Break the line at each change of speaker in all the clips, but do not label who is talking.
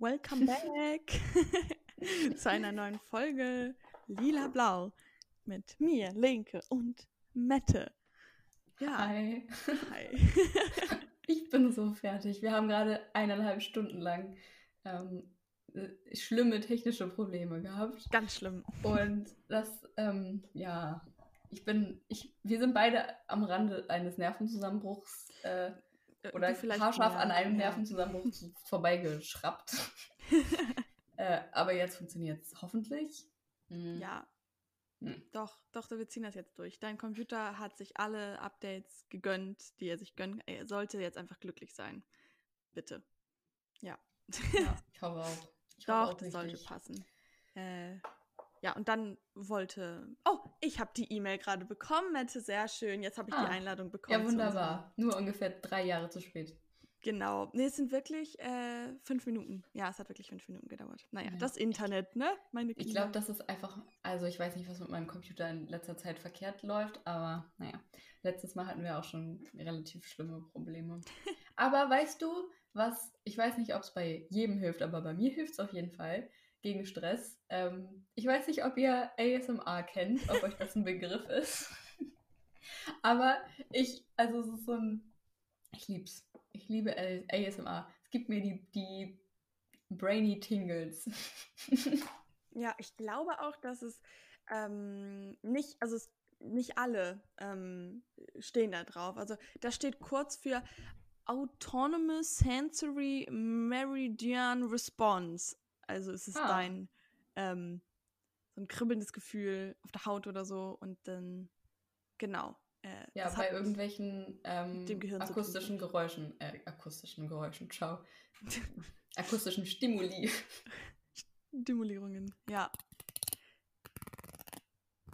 Welcome back zu einer neuen Folge Lila Blau mit mir, Linke und Mette.
Ja. Hi.
Hi.
ich bin so fertig. Wir haben gerade eineinhalb Stunden lang ähm, äh, schlimme technische Probleme gehabt.
Ganz schlimm.
Und das, ähm, ja, ich bin, ich, wir sind beide am Rande eines Nervenzusammenbruchs. Äh, oder haarscharf an einem ja. Nervenzusammenbruch vorbeigeschraubt. äh, aber jetzt funktioniert es hoffentlich.
Mhm. Ja. Mhm. Doch, doch, wir ziehen das jetzt durch. Dein Computer hat sich alle Updates gegönnt, die er sich gönnt. Er sollte jetzt einfach glücklich sein. Bitte. Ja.
Ja, ich hoffe auch.
Ich doch, hoffe auch das sollte passen. Äh, ja, und dann wollte. Oh, ich habe die E-Mail gerade bekommen, Mette, sehr schön. Jetzt habe ich ah, die Einladung bekommen.
Ja, wunderbar. Nur ungefähr drei Jahre zu spät.
Genau. Nee, es sind wirklich äh, fünf Minuten. Ja, es hat wirklich fünf Minuten gedauert. Naja, ja. das Internet, ne?
Meine Kinder. Ich glaube, das ist einfach. Also, ich weiß nicht, was mit meinem Computer in letzter Zeit verkehrt läuft, aber naja. Letztes Mal hatten wir auch schon relativ schlimme Probleme. aber weißt du, was. Ich weiß nicht, ob es bei jedem hilft, aber bei mir hilft es auf jeden Fall gegen Stress. Ähm, ich weiß nicht, ob ihr ASMR kennt, ob euch das ein Begriff ist. Aber ich, also es ist so ein, ich lieb's. Ich liebe ASMR. Es gibt mir die, die Brainy Tingles.
ja, ich glaube auch, dass es ähm, nicht, also es, nicht alle ähm, stehen da drauf. Also da steht kurz für Autonomous Sensory Meridian Response. Also es ist ah. dein ähm, so ein kribbelndes Gefühl auf der Haut oder so und dann genau.
Äh, ja, bei irgendwelchen ähm, akustischen Geräuschen, äh, akustischen Geräuschen, ciao. akustischen Stimuli.
Stimulierungen, ja.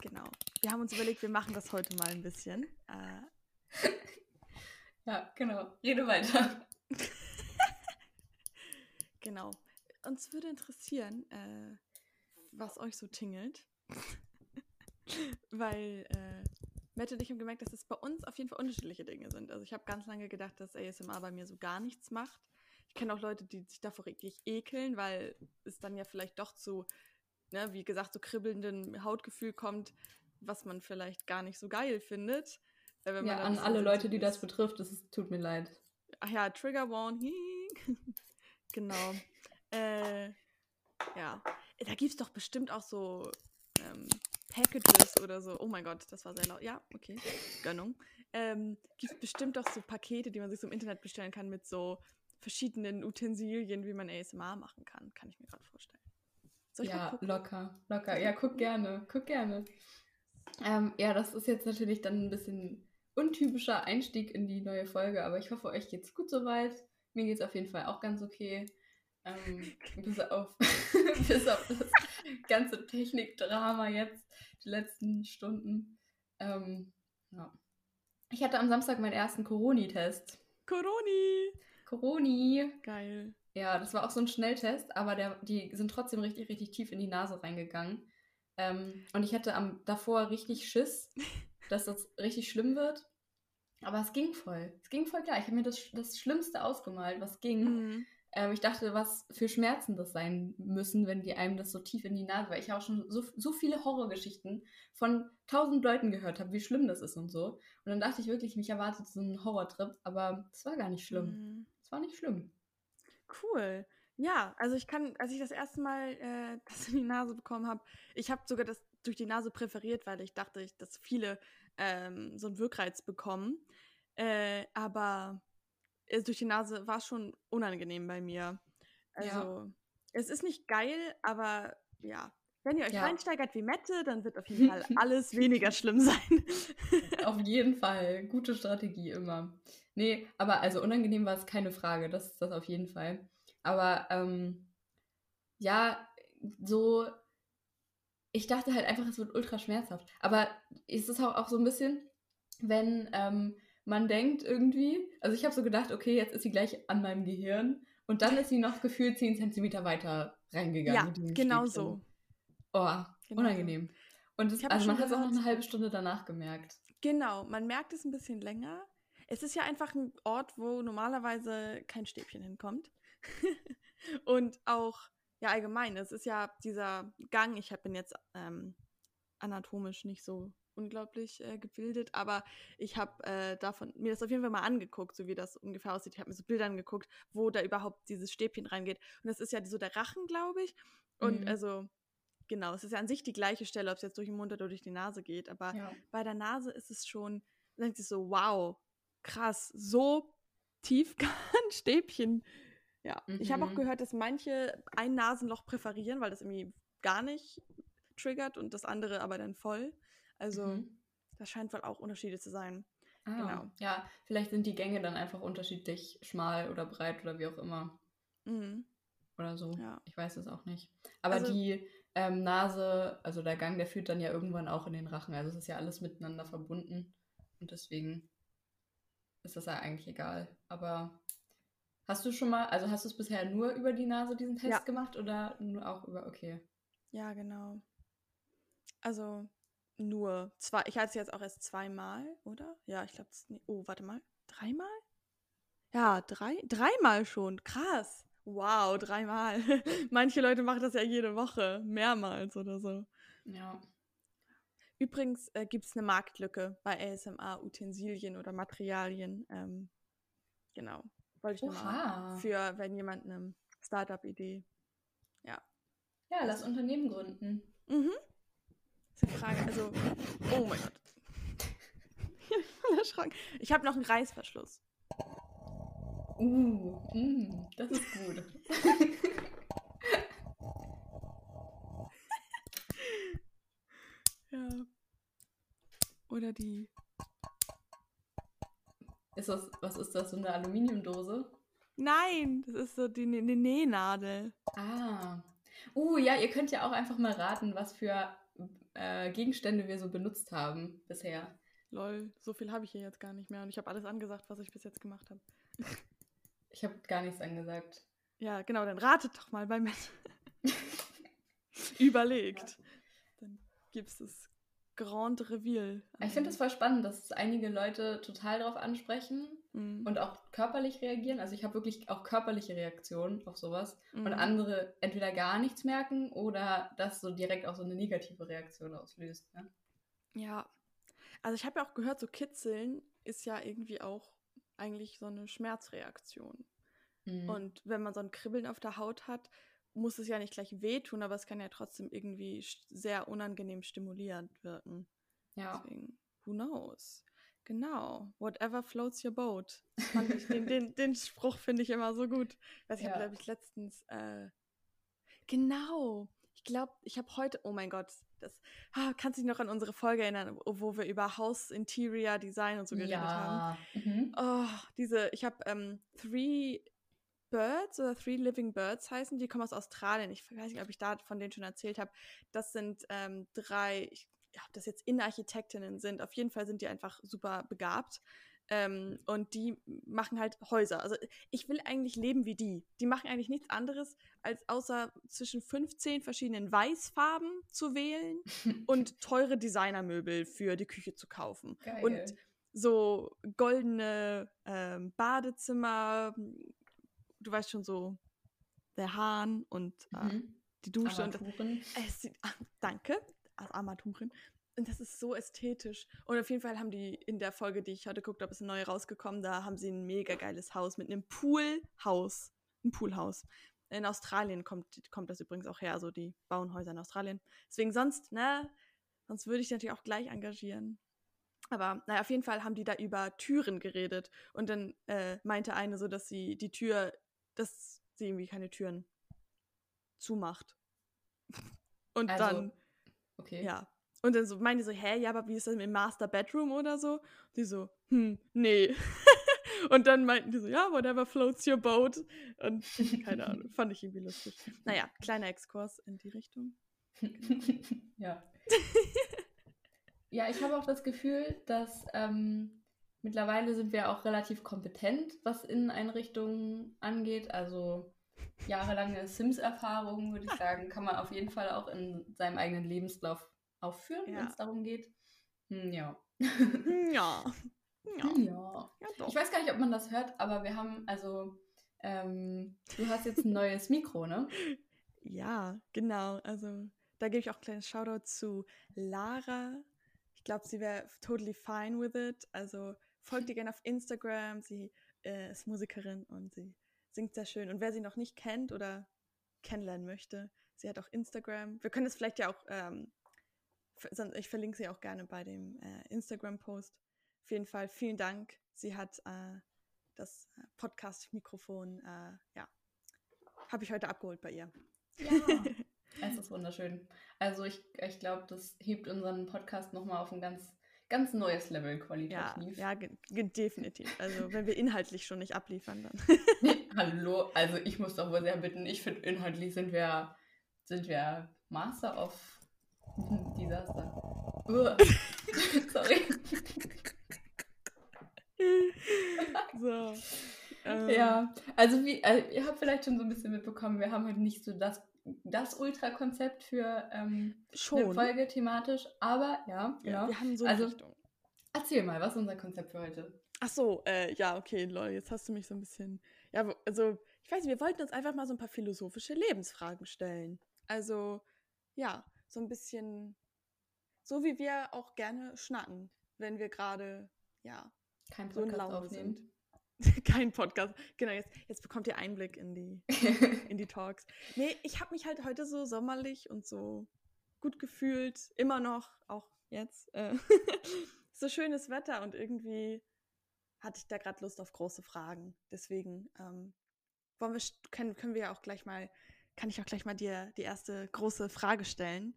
Genau. Wir haben uns überlegt, wir machen das heute mal ein bisschen. Äh,
ja, genau. Rede weiter.
genau uns würde interessieren, äh, was euch so tingelt. Weil äh, Matt und ich haben gemerkt, dass es bei uns auf jeden Fall unterschiedliche Dinge sind. Also ich habe ganz lange gedacht, dass ASMR bei mir so gar nichts macht. Ich kenne auch Leute, die sich davor richtig ekeln, weil es dann ja vielleicht doch zu, ne, wie gesagt, so kribbelnden Hautgefühl kommt, was man vielleicht gar nicht so geil findet.
Äh, ja, an alle Leute, die das betrifft, es tut mir leid.
Ach ja, Trigger Warning. genau. Äh, ja. Da gibt es doch bestimmt auch so ähm, Packages oder so. Oh mein Gott, das war sehr laut. Ja, okay. Gönnung. Ähm, gibt es bestimmt auch so Pakete, die man sich so im Internet bestellen kann mit so verschiedenen Utensilien, wie man ASMR machen kann. Kann ich mir gerade vorstellen.
ja, locker, locker. Ja, guck gerne, guck gerne. Ähm, ja, das ist jetzt natürlich dann ein bisschen untypischer Einstieg in die neue Folge, aber ich hoffe, euch geht's gut soweit. Mir geht's auf jeden Fall auch ganz okay. Ähm, bis, auf, bis auf das ganze Technikdrama jetzt, die letzten Stunden. Ähm, ja. Ich hatte am Samstag meinen ersten Coroni-Test.
Coroni!
Coroni!
Geil.
Ja, das war auch so ein Schnelltest, aber der, die sind trotzdem richtig, richtig tief in die Nase reingegangen. Ähm, und ich hatte am, davor richtig Schiss, dass das richtig schlimm wird. Aber es ging voll. Es ging voll klar. Ich habe mir das, das Schlimmste ausgemalt, was ging. Mhm. Ähm, ich dachte, was für Schmerzen das sein müssen, wenn die einem das so tief in die Nase, weil ich auch schon so, so viele Horrorgeschichten von tausend Leuten gehört habe, wie schlimm das ist und so. Und dann dachte ich wirklich, mich erwartet so ein Horrortrip, aber es war gar nicht schlimm. Mhm. Es war nicht schlimm.
Cool. Ja, also ich kann, als ich das erste Mal äh, das in die Nase bekommen habe, ich habe sogar das durch die Nase präferiert, weil ich dachte, dass viele ähm, so einen Wirkreiz bekommen. Äh, aber äh, durch die Nase war schon unangenehm bei mir. Also, ja. es ist nicht geil, aber ja. Wenn ihr euch ja. reinsteigert wie Mette, dann wird auf jeden Fall alles weniger schlimm sein.
auf jeden Fall. Gute Strategie immer. Nee, aber also unangenehm war es keine Frage. Das ist das auf jeden Fall. Aber ähm, ja, so. Ich dachte halt einfach, es wird ultra schmerzhaft. Aber ist es auch, auch so ein bisschen, wenn ähm, man denkt irgendwie, also ich habe so gedacht, okay, jetzt ist sie gleich an meinem Gehirn und dann ist sie noch gefühlt 10 Zentimeter weiter reingegangen.
Ja, genau so.
Oh, genau unangenehm. Und das, also man hat es auch noch eine halbe Stunde danach gemerkt.
Genau, man merkt es ein bisschen länger. Es ist ja einfach ein Ort, wo normalerweise kein Stäbchen hinkommt. und auch, ja, allgemein, es ist ja dieser Gang, ich bin jetzt ähm, anatomisch nicht so unglaublich äh, gebildet, aber ich habe äh, davon mir das auf jeden Fall mal angeguckt, so wie das ungefähr aussieht. Ich habe mir so Bilder angeguckt, wo da überhaupt dieses Stäbchen reingeht. Und das ist ja so der Rachen, glaube ich. Und mhm. also genau, es ist ja an sich die gleiche Stelle, ob es jetzt durch den Mund oder durch die Nase geht. Aber ja. bei der Nase ist es schon, dann denkt sich so, wow, krass, so tief kann ein Stäbchen. Ja, mhm. ich habe auch gehört, dass manche ein Nasenloch präferieren, weil das irgendwie gar nicht triggert und das andere aber dann voll. Also, mhm. das scheint wohl auch Unterschiede zu sein.
Ah, genau. Ja, vielleicht sind die Gänge dann einfach unterschiedlich schmal oder breit oder wie auch immer. Mhm. Oder so. Ja. Ich weiß es auch nicht. Aber also, die ähm, Nase, also der Gang, der führt dann ja irgendwann auch in den Rachen. Also es ist ja alles miteinander verbunden. Und deswegen ist das ja eigentlich egal. Aber hast du schon mal, also hast du es bisher nur über die Nase diesen Test ja. gemacht oder nur auch über, okay.
Ja, genau. Also nur zwei, ich hatte es jetzt auch erst zweimal, oder? Ja, ich glaube, oh, warte mal, dreimal? Ja, drei, dreimal schon, krass. Wow, dreimal. Manche Leute machen das ja jede Woche, mehrmals oder so.
Ja.
Übrigens äh, gibt es eine Marktlücke bei ASMR-Utensilien oder Materialien. Ähm, genau. Wollte ich nochmal für, wenn jemand eine Startup-Idee. Ja.
Ja, lass Unternehmen gründen.
Mhm. Eine Frage. Also, oh mein Gott. ich bin Ich habe noch einen Reißverschluss.
Uh, mm, das ist gut.
ja. Oder die.
Ist das, was ist das, so eine Aluminiumdose?
Nein, das ist so die, die Nähnadel.
Ah. Uh, ja, ihr könnt ja auch einfach mal raten, was für äh, Gegenstände wir so benutzt haben bisher.
Lol, so viel habe ich hier jetzt gar nicht mehr und ich habe alles angesagt, was ich bis jetzt gemacht habe.
Ich habe gar nichts angesagt.
Ja, genau, dann ratet doch mal bei mir. Überlegt. Ja. Dann gibt es das Grand Reveal.
Ich finde es voll spannend, dass einige Leute total darauf ansprechen mhm. und auch körperlich reagieren. Also ich habe wirklich auch körperliche Reaktionen auf sowas. Mhm. Und andere entweder gar nichts merken oder das so direkt auch so eine negative Reaktion auslöst. Ne?
Ja. Also ich habe ja auch gehört, so Kitzeln ist ja irgendwie auch eigentlich so eine Schmerzreaktion. Mhm. Und wenn man so ein Kribbeln auf der Haut hat, muss es ja nicht gleich wehtun, aber es kann ja trotzdem irgendwie sehr unangenehm stimulierend wirken.
Ja.
Deswegen, who knows? Genau. Whatever floats your boat. Ich, den, den, den, Spruch finde ich immer so gut. Weiß ich ja. habe, glaube ich, letztens. Äh, genau. Ich glaube, ich habe heute. Oh mein Gott. Das, ah, kannst du dich noch an unsere Folge erinnern, wo wir über House Interior Design und so geredet ja. haben? Mhm. Oh, diese. Ich habe ähm, Three Birds oder Three Living Birds heißen. Die kommen aus Australien. Ich weiß nicht, ob ich da von denen schon erzählt habe. Das sind ähm, drei, ich, ob das jetzt Innenarchitektinnen sind. Auf jeden Fall sind die einfach super begabt. Ähm, und die machen halt Häuser. Also ich will eigentlich leben wie die. Die machen eigentlich nichts anderes, als außer zwischen 15 verschiedenen Weißfarben zu wählen und teure Designermöbel für die Küche zu kaufen. Geil. Und so goldene ähm, Badezimmer, du weißt schon so, der Hahn und äh, mhm. die Dusche. Und äh, danke, also Armaturen. Und das ist so ästhetisch. Und auf jeden Fall haben die in der Folge, die ich heute geguckt habe, ist eine neue rausgekommen, da haben sie ein mega geiles Haus mit einem Poolhaus. Ein Poolhaus. In Australien kommt, kommt das übrigens auch her, also die bauen Häuser in Australien. Deswegen sonst, ne, sonst würde ich natürlich auch gleich engagieren. Aber naja, auf jeden Fall haben die da über Türen geredet. Und dann äh, meinte eine so, dass sie die Tür dass sie irgendwie keine Türen zumacht. Und also, dann,
okay.
ja. Und dann so meinte so, hä, ja, aber wie ist das im Master Bedroom oder so? Und die so, hm, nee. und dann meinten die so, ja, whatever floats your boat. Und keine Ahnung, fand ich irgendwie lustig. Naja, kleiner Exkurs in die Richtung.
ja. ja, ich habe auch das Gefühl, dass ähm, Mittlerweile sind wir auch relativ kompetent, was Inneneinrichtungen angeht. Also jahrelange Sims-Erfahrung, würde ich sagen, kann man auf jeden Fall auch in seinem eigenen Lebenslauf aufführen, ja. wenn es darum geht. Hm, ja.
ja.
Ja. ja. ja ich weiß gar nicht, ob man das hört, aber wir haben also ähm, Du hast jetzt ein neues Mikro, ne?
Ja, genau. Also da gebe ich auch ein kleines Shoutout zu Lara. Ich glaube, sie wäre totally fine with it. Also folgt ihr gerne auf Instagram. Sie äh, ist Musikerin und sie singt sehr schön. Und wer sie noch nicht kennt oder kennenlernen möchte, sie hat auch Instagram. Wir können es vielleicht ja auch, ähm, ich verlinke sie auch gerne bei dem äh, Instagram-Post. Auf jeden Fall vielen Dank. Sie hat äh, das Podcast-Mikrofon, äh, ja, habe ich heute abgeholt bei ihr.
Ja, es ist wunderschön. Also ich, ich glaube, das hebt unseren Podcast nochmal auf ein ganz, ganz neues Level qualitativ.
Ja, ja definitiv. Also wenn wir inhaltlich schon nicht abliefern, dann.
Hallo, also ich muss doch wohl sehr bitten, ich finde, inhaltlich sind wir, sind wir Master of Disaster. Sorry. so. Ähm. Ja, also wie, also ihr habt vielleicht schon so ein bisschen mitbekommen, wir haben heute nicht so das, das Ultra-Konzept für ähm, eine Folge thematisch, aber ja, ja,
ja. wir haben so eine also, Richtung.
Erzähl mal, was ist unser Konzept für heute?
Ach so, äh, ja, okay, lol, jetzt hast du mich so ein bisschen, ja, also, ich weiß nicht, wir wollten uns einfach mal so ein paar philosophische Lebensfragen stellen. Also, ja, so ein bisschen, so wie wir auch gerne schnacken, wenn wir gerade, ja,
kein Podcast so aufnehmen. Sind.
Kein Podcast. Genau, jetzt, jetzt bekommt ihr Einblick in die, in die Talks. Nee, ich habe mich halt heute so sommerlich und so gut gefühlt. Immer noch, auch jetzt. Äh, so schönes Wetter und irgendwie hatte ich da gerade Lust auf große Fragen. Deswegen ähm, wollen wir, können, können wir ja auch gleich mal, kann ich auch gleich mal dir die erste große Frage stellen.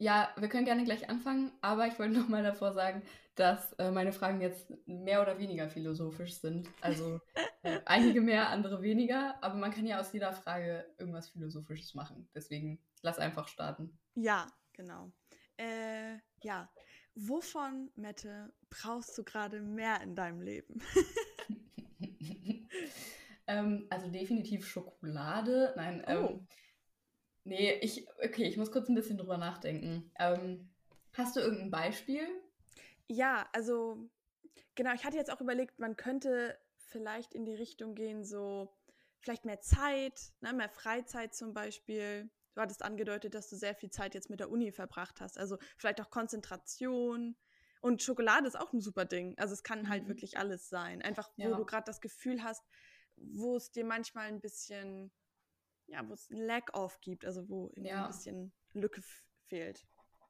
Ja, wir können gerne gleich anfangen, aber ich wollte noch mal davor sagen, dass äh, meine Fragen jetzt mehr oder weniger philosophisch sind. Also äh, einige mehr, andere weniger, aber man kann ja aus jeder Frage irgendwas Philosophisches machen. Deswegen lass einfach starten.
Ja, genau. Äh, ja, wovon, Mette, brauchst du gerade mehr in deinem Leben?
ähm, also definitiv Schokolade. Nein, oh. ähm, Nee, ich, okay, ich muss kurz ein bisschen drüber nachdenken. Ähm, hast du irgendein Beispiel?
Ja, also, genau, ich hatte jetzt auch überlegt, man könnte vielleicht in die Richtung gehen, so vielleicht mehr Zeit, ne, mehr Freizeit zum Beispiel. Du hattest angedeutet, dass du sehr viel Zeit jetzt mit der Uni verbracht hast. Also vielleicht auch Konzentration. Und Schokolade ist auch ein super Ding. Also es kann halt mhm. wirklich alles sein. Einfach, wo ja. du gerade das Gefühl hast, wo es dir manchmal ein bisschen ja, wo es ein Lag-Off gibt, also wo ja. ein bisschen Lücke fehlt.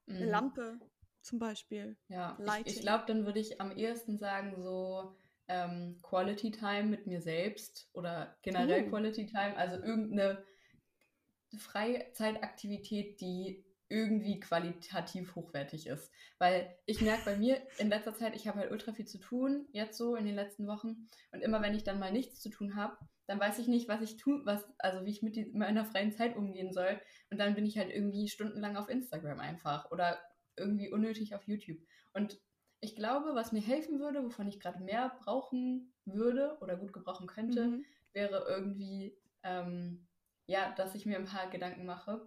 Mhm. Eine Lampe zum Beispiel.
Ja, Lighting. ich, ich glaube, dann würde ich am ehesten sagen, so ähm, Quality Time mit mir selbst oder generell uh. Quality Time, also irgendeine Freizeitaktivität, die irgendwie qualitativ hochwertig ist. Weil ich merke bei mir in letzter Zeit, ich habe halt ultra viel zu tun, jetzt so in den letzten Wochen. Und immer wenn ich dann mal nichts zu tun habe, dann weiß ich nicht, was ich tue, was, also wie ich mit die, meiner freien Zeit umgehen soll. Und dann bin ich halt irgendwie stundenlang auf Instagram einfach oder irgendwie unnötig auf YouTube. Und ich glaube, was mir helfen würde, wovon ich gerade mehr brauchen würde oder gut gebrauchen könnte, mhm. wäre irgendwie, ähm, ja, dass ich mir ein paar Gedanken mache,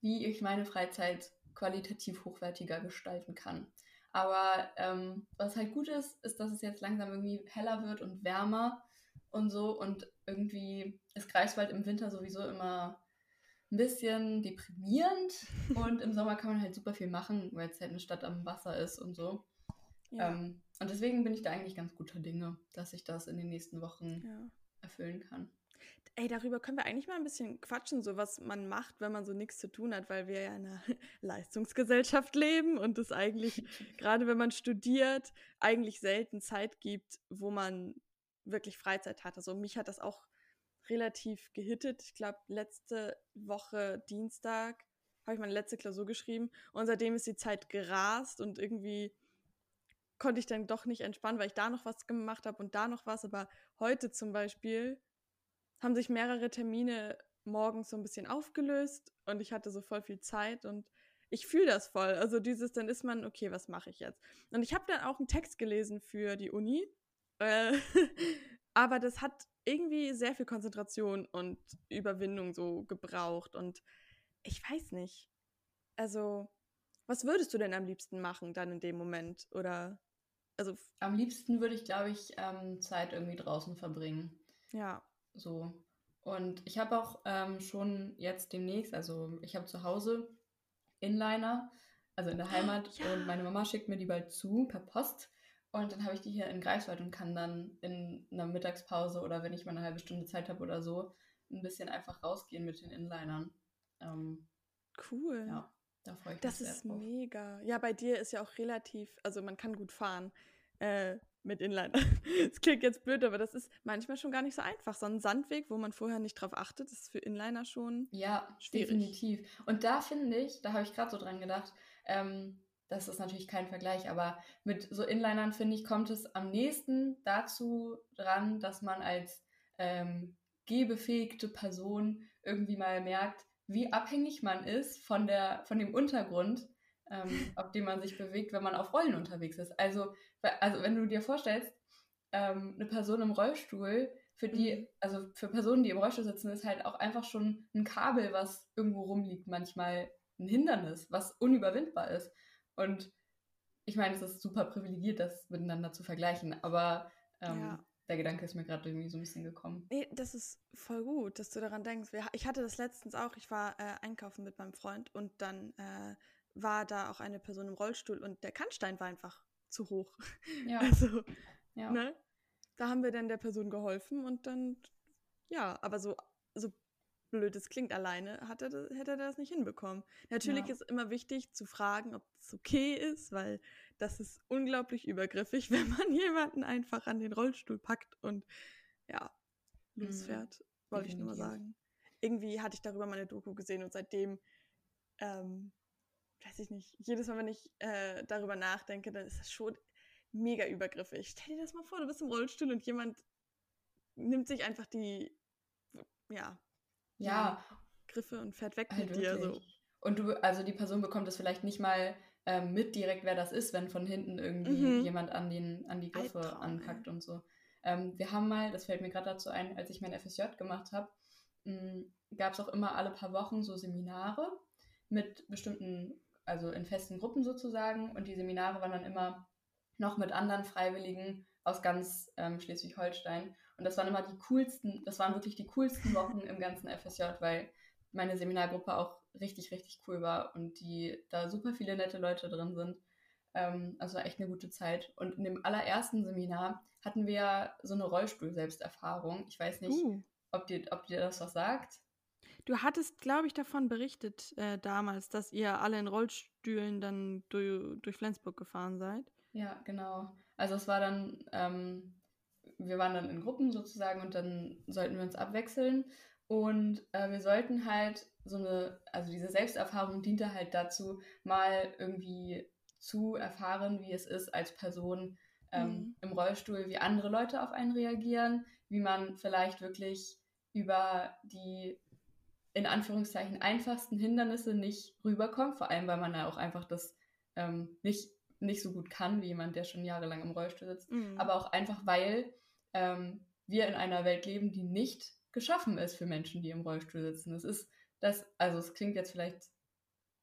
wie ich meine Freizeit qualitativ hochwertiger gestalten kann. Aber ähm, was halt gut ist, ist, dass es jetzt langsam irgendwie heller wird und wärmer und so. Und irgendwie ist Greifswald im Winter sowieso immer ein bisschen deprimierend. und im Sommer kann man halt super viel machen, weil es halt eine Stadt am Wasser ist und so. Ja. Ähm, und deswegen bin ich da eigentlich ganz guter Dinge, dass ich das in den nächsten Wochen ja. erfüllen kann.
Ey, darüber können wir eigentlich mal ein bisschen quatschen, so was man macht, wenn man so nichts zu tun hat, weil wir ja in einer Leistungsgesellschaft leben und es eigentlich, gerade wenn man studiert, eigentlich selten Zeit gibt, wo man wirklich Freizeit hat. Also mich hat das auch relativ gehittet. Ich glaube, letzte Woche Dienstag habe ich meine letzte Klausur geschrieben und seitdem ist die Zeit gerast und irgendwie konnte ich dann doch nicht entspannen, weil ich da noch was gemacht habe und da noch was. Aber heute zum Beispiel haben sich mehrere Termine morgens so ein bisschen aufgelöst und ich hatte so voll viel Zeit und ich fühle das voll. Also dieses, dann ist man, okay, was mache ich jetzt? Und ich habe dann auch einen Text gelesen für die Uni äh, aber das hat irgendwie sehr viel Konzentration und Überwindung so gebraucht. Und ich weiß nicht. Also, was würdest du denn am liebsten machen dann in dem Moment? Oder also.
Am liebsten würde ich, glaube ich, ähm, Zeit irgendwie draußen verbringen.
Ja.
So. Und ich habe auch ähm, schon jetzt demnächst, also ich habe zu Hause Inliner, also in der Heimat, ja. und meine Mama schickt mir die bald zu per Post. Und dann habe ich die hier in Greifswald und kann dann in einer Mittagspause oder wenn ich mal eine halbe Stunde Zeit habe oder so, ein bisschen einfach rausgehen mit den Inlinern. Ähm,
cool.
Ja, da freue ich
mich Das ist drauf. mega. Ja, bei dir ist ja auch relativ, also man kann gut fahren. Äh, mit Inliner. Das klingt jetzt blöd, aber das ist manchmal schon gar nicht so einfach. So ein Sandweg, wo man vorher nicht drauf achtet, ist für Inliner schon
ja, schwierig. definitiv. Und da finde ich, da habe ich gerade so dran gedacht, ähm, das ist natürlich kein Vergleich, aber mit so Inlinern, finde ich, kommt es am nächsten dazu dran, dass man als ähm, gehbefähigte Person irgendwie mal merkt, wie abhängig man ist von, der, von dem Untergrund, ähm, auf dem man sich bewegt, wenn man auf Rollen unterwegs ist. Also, also wenn du dir vorstellst, ähm, eine Person im Rollstuhl, für die, mhm. also für Personen, die im Rollstuhl sitzen, ist halt auch einfach schon ein Kabel, was irgendwo rumliegt, manchmal ein Hindernis, was unüberwindbar ist. Und ich meine, es ist super privilegiert, das miteinander zu vergleichen, aber ähm, ja. der Gedanke ist mir gerade irgendwie so ein bisschen gekommen.
Nee, das ist voll gut, dass du daran denkst. Ich hatte das letztens auch, ich war äh, einkaufen mit meinem Freund und dann äh, war da auch eine Person im Rollstuhl und der Kannstein war einfach zu hoch. Ja. Also, ja. ne? Da haben wir dann der Person geholfen und dann, ja, aber so, so blöd es klingt, alleine hat er, hätte er das nicht hinbekommen. Natürlich ja. ist immer wichtig zu fragen, ob es okay ist, weil das ist unglaublich übergriffig, wenn man jemanden einfach an den Rollstuhl packt und ja, losfährt, mhm. wollte ich nur mal sagen. Irgendwie hatte ich darüber meine Doku gesehen und seitdem, ähm, weiß ich nicht, jedes Mal, wenn ich äh, darüber nachdenke, dann ist das schon mega übergriffig. Stell dir das mal vor, du bist im Rollstuhl und jemand nimmt sich einfach die, ja,
ja.
Griffe und fährt weg halt mit dir. So.
Und du, also die Person bekommt es vielleicht nicht mal ähm, mit direkt, wer das ist, wenn von hinten irgendwie mhm. jemand an, den, an die Griffe Albtraum, anpackt und so. Ähm, wir haben mal, das fällt mir gerade dazu ein, als ich mein FSJ gemacht habe, hm, gab es auch immer alle paar Wochen so Seminare mit bestimmten, also in festen Gruppen sozusagen. Und die Seminare waren dann immer noch mit anderen Freiwilligen aus ganz ähm, Schleswig-Holstein. Und das waren immer die coolsten, das waren wirklich die coolsten Wochen im ganzen FSJ, weil meine Seminargruppe auch richtig, richtig cool war und die da super viele nette Leute drin sind. Ähm, also echt eine gute Zeit. Und in dem allerersten Seminar hatten wir so eine Rollstuhl-Selbsterfahrung. Ich weiß nicht, uh. ob, dir, ob dir das was sagt.
Du hattest, glaube ich, davon berichtet äh, damals, dass ihr alle in Rollstühlen dann durch, durch Flensburg gefahren seid.
Ja, genau. Also es war dann ähm, wir waren dann in Gruppen sozusagen und dann sollten wir uns abwechseln. Und äh, wir sollten halt so eine, also diese Selbsterfahrung diente halt dazu, mal irgendwie zu erfahren, wie es ist als Person ähm, mhm. im Rollstuhl, wie andere Leute auf einen reagieren, wie man vielleicht wirklich über die in Anführungszeichen einfachsten Hindernisse nicht rüberkommt, vor allem weil man ja auch einfach das ähm, nicht, nicht so gut kann wie jemand, der schon jahrelang im Rollstuhl sitzt, mhm. aber auch einfach weil ähm, wir in einer Welt leben, die nicht geschaffen ist für Menschen, die im Rollstuhl sitzen. Es ist das, also es klingt jetzt vielleicht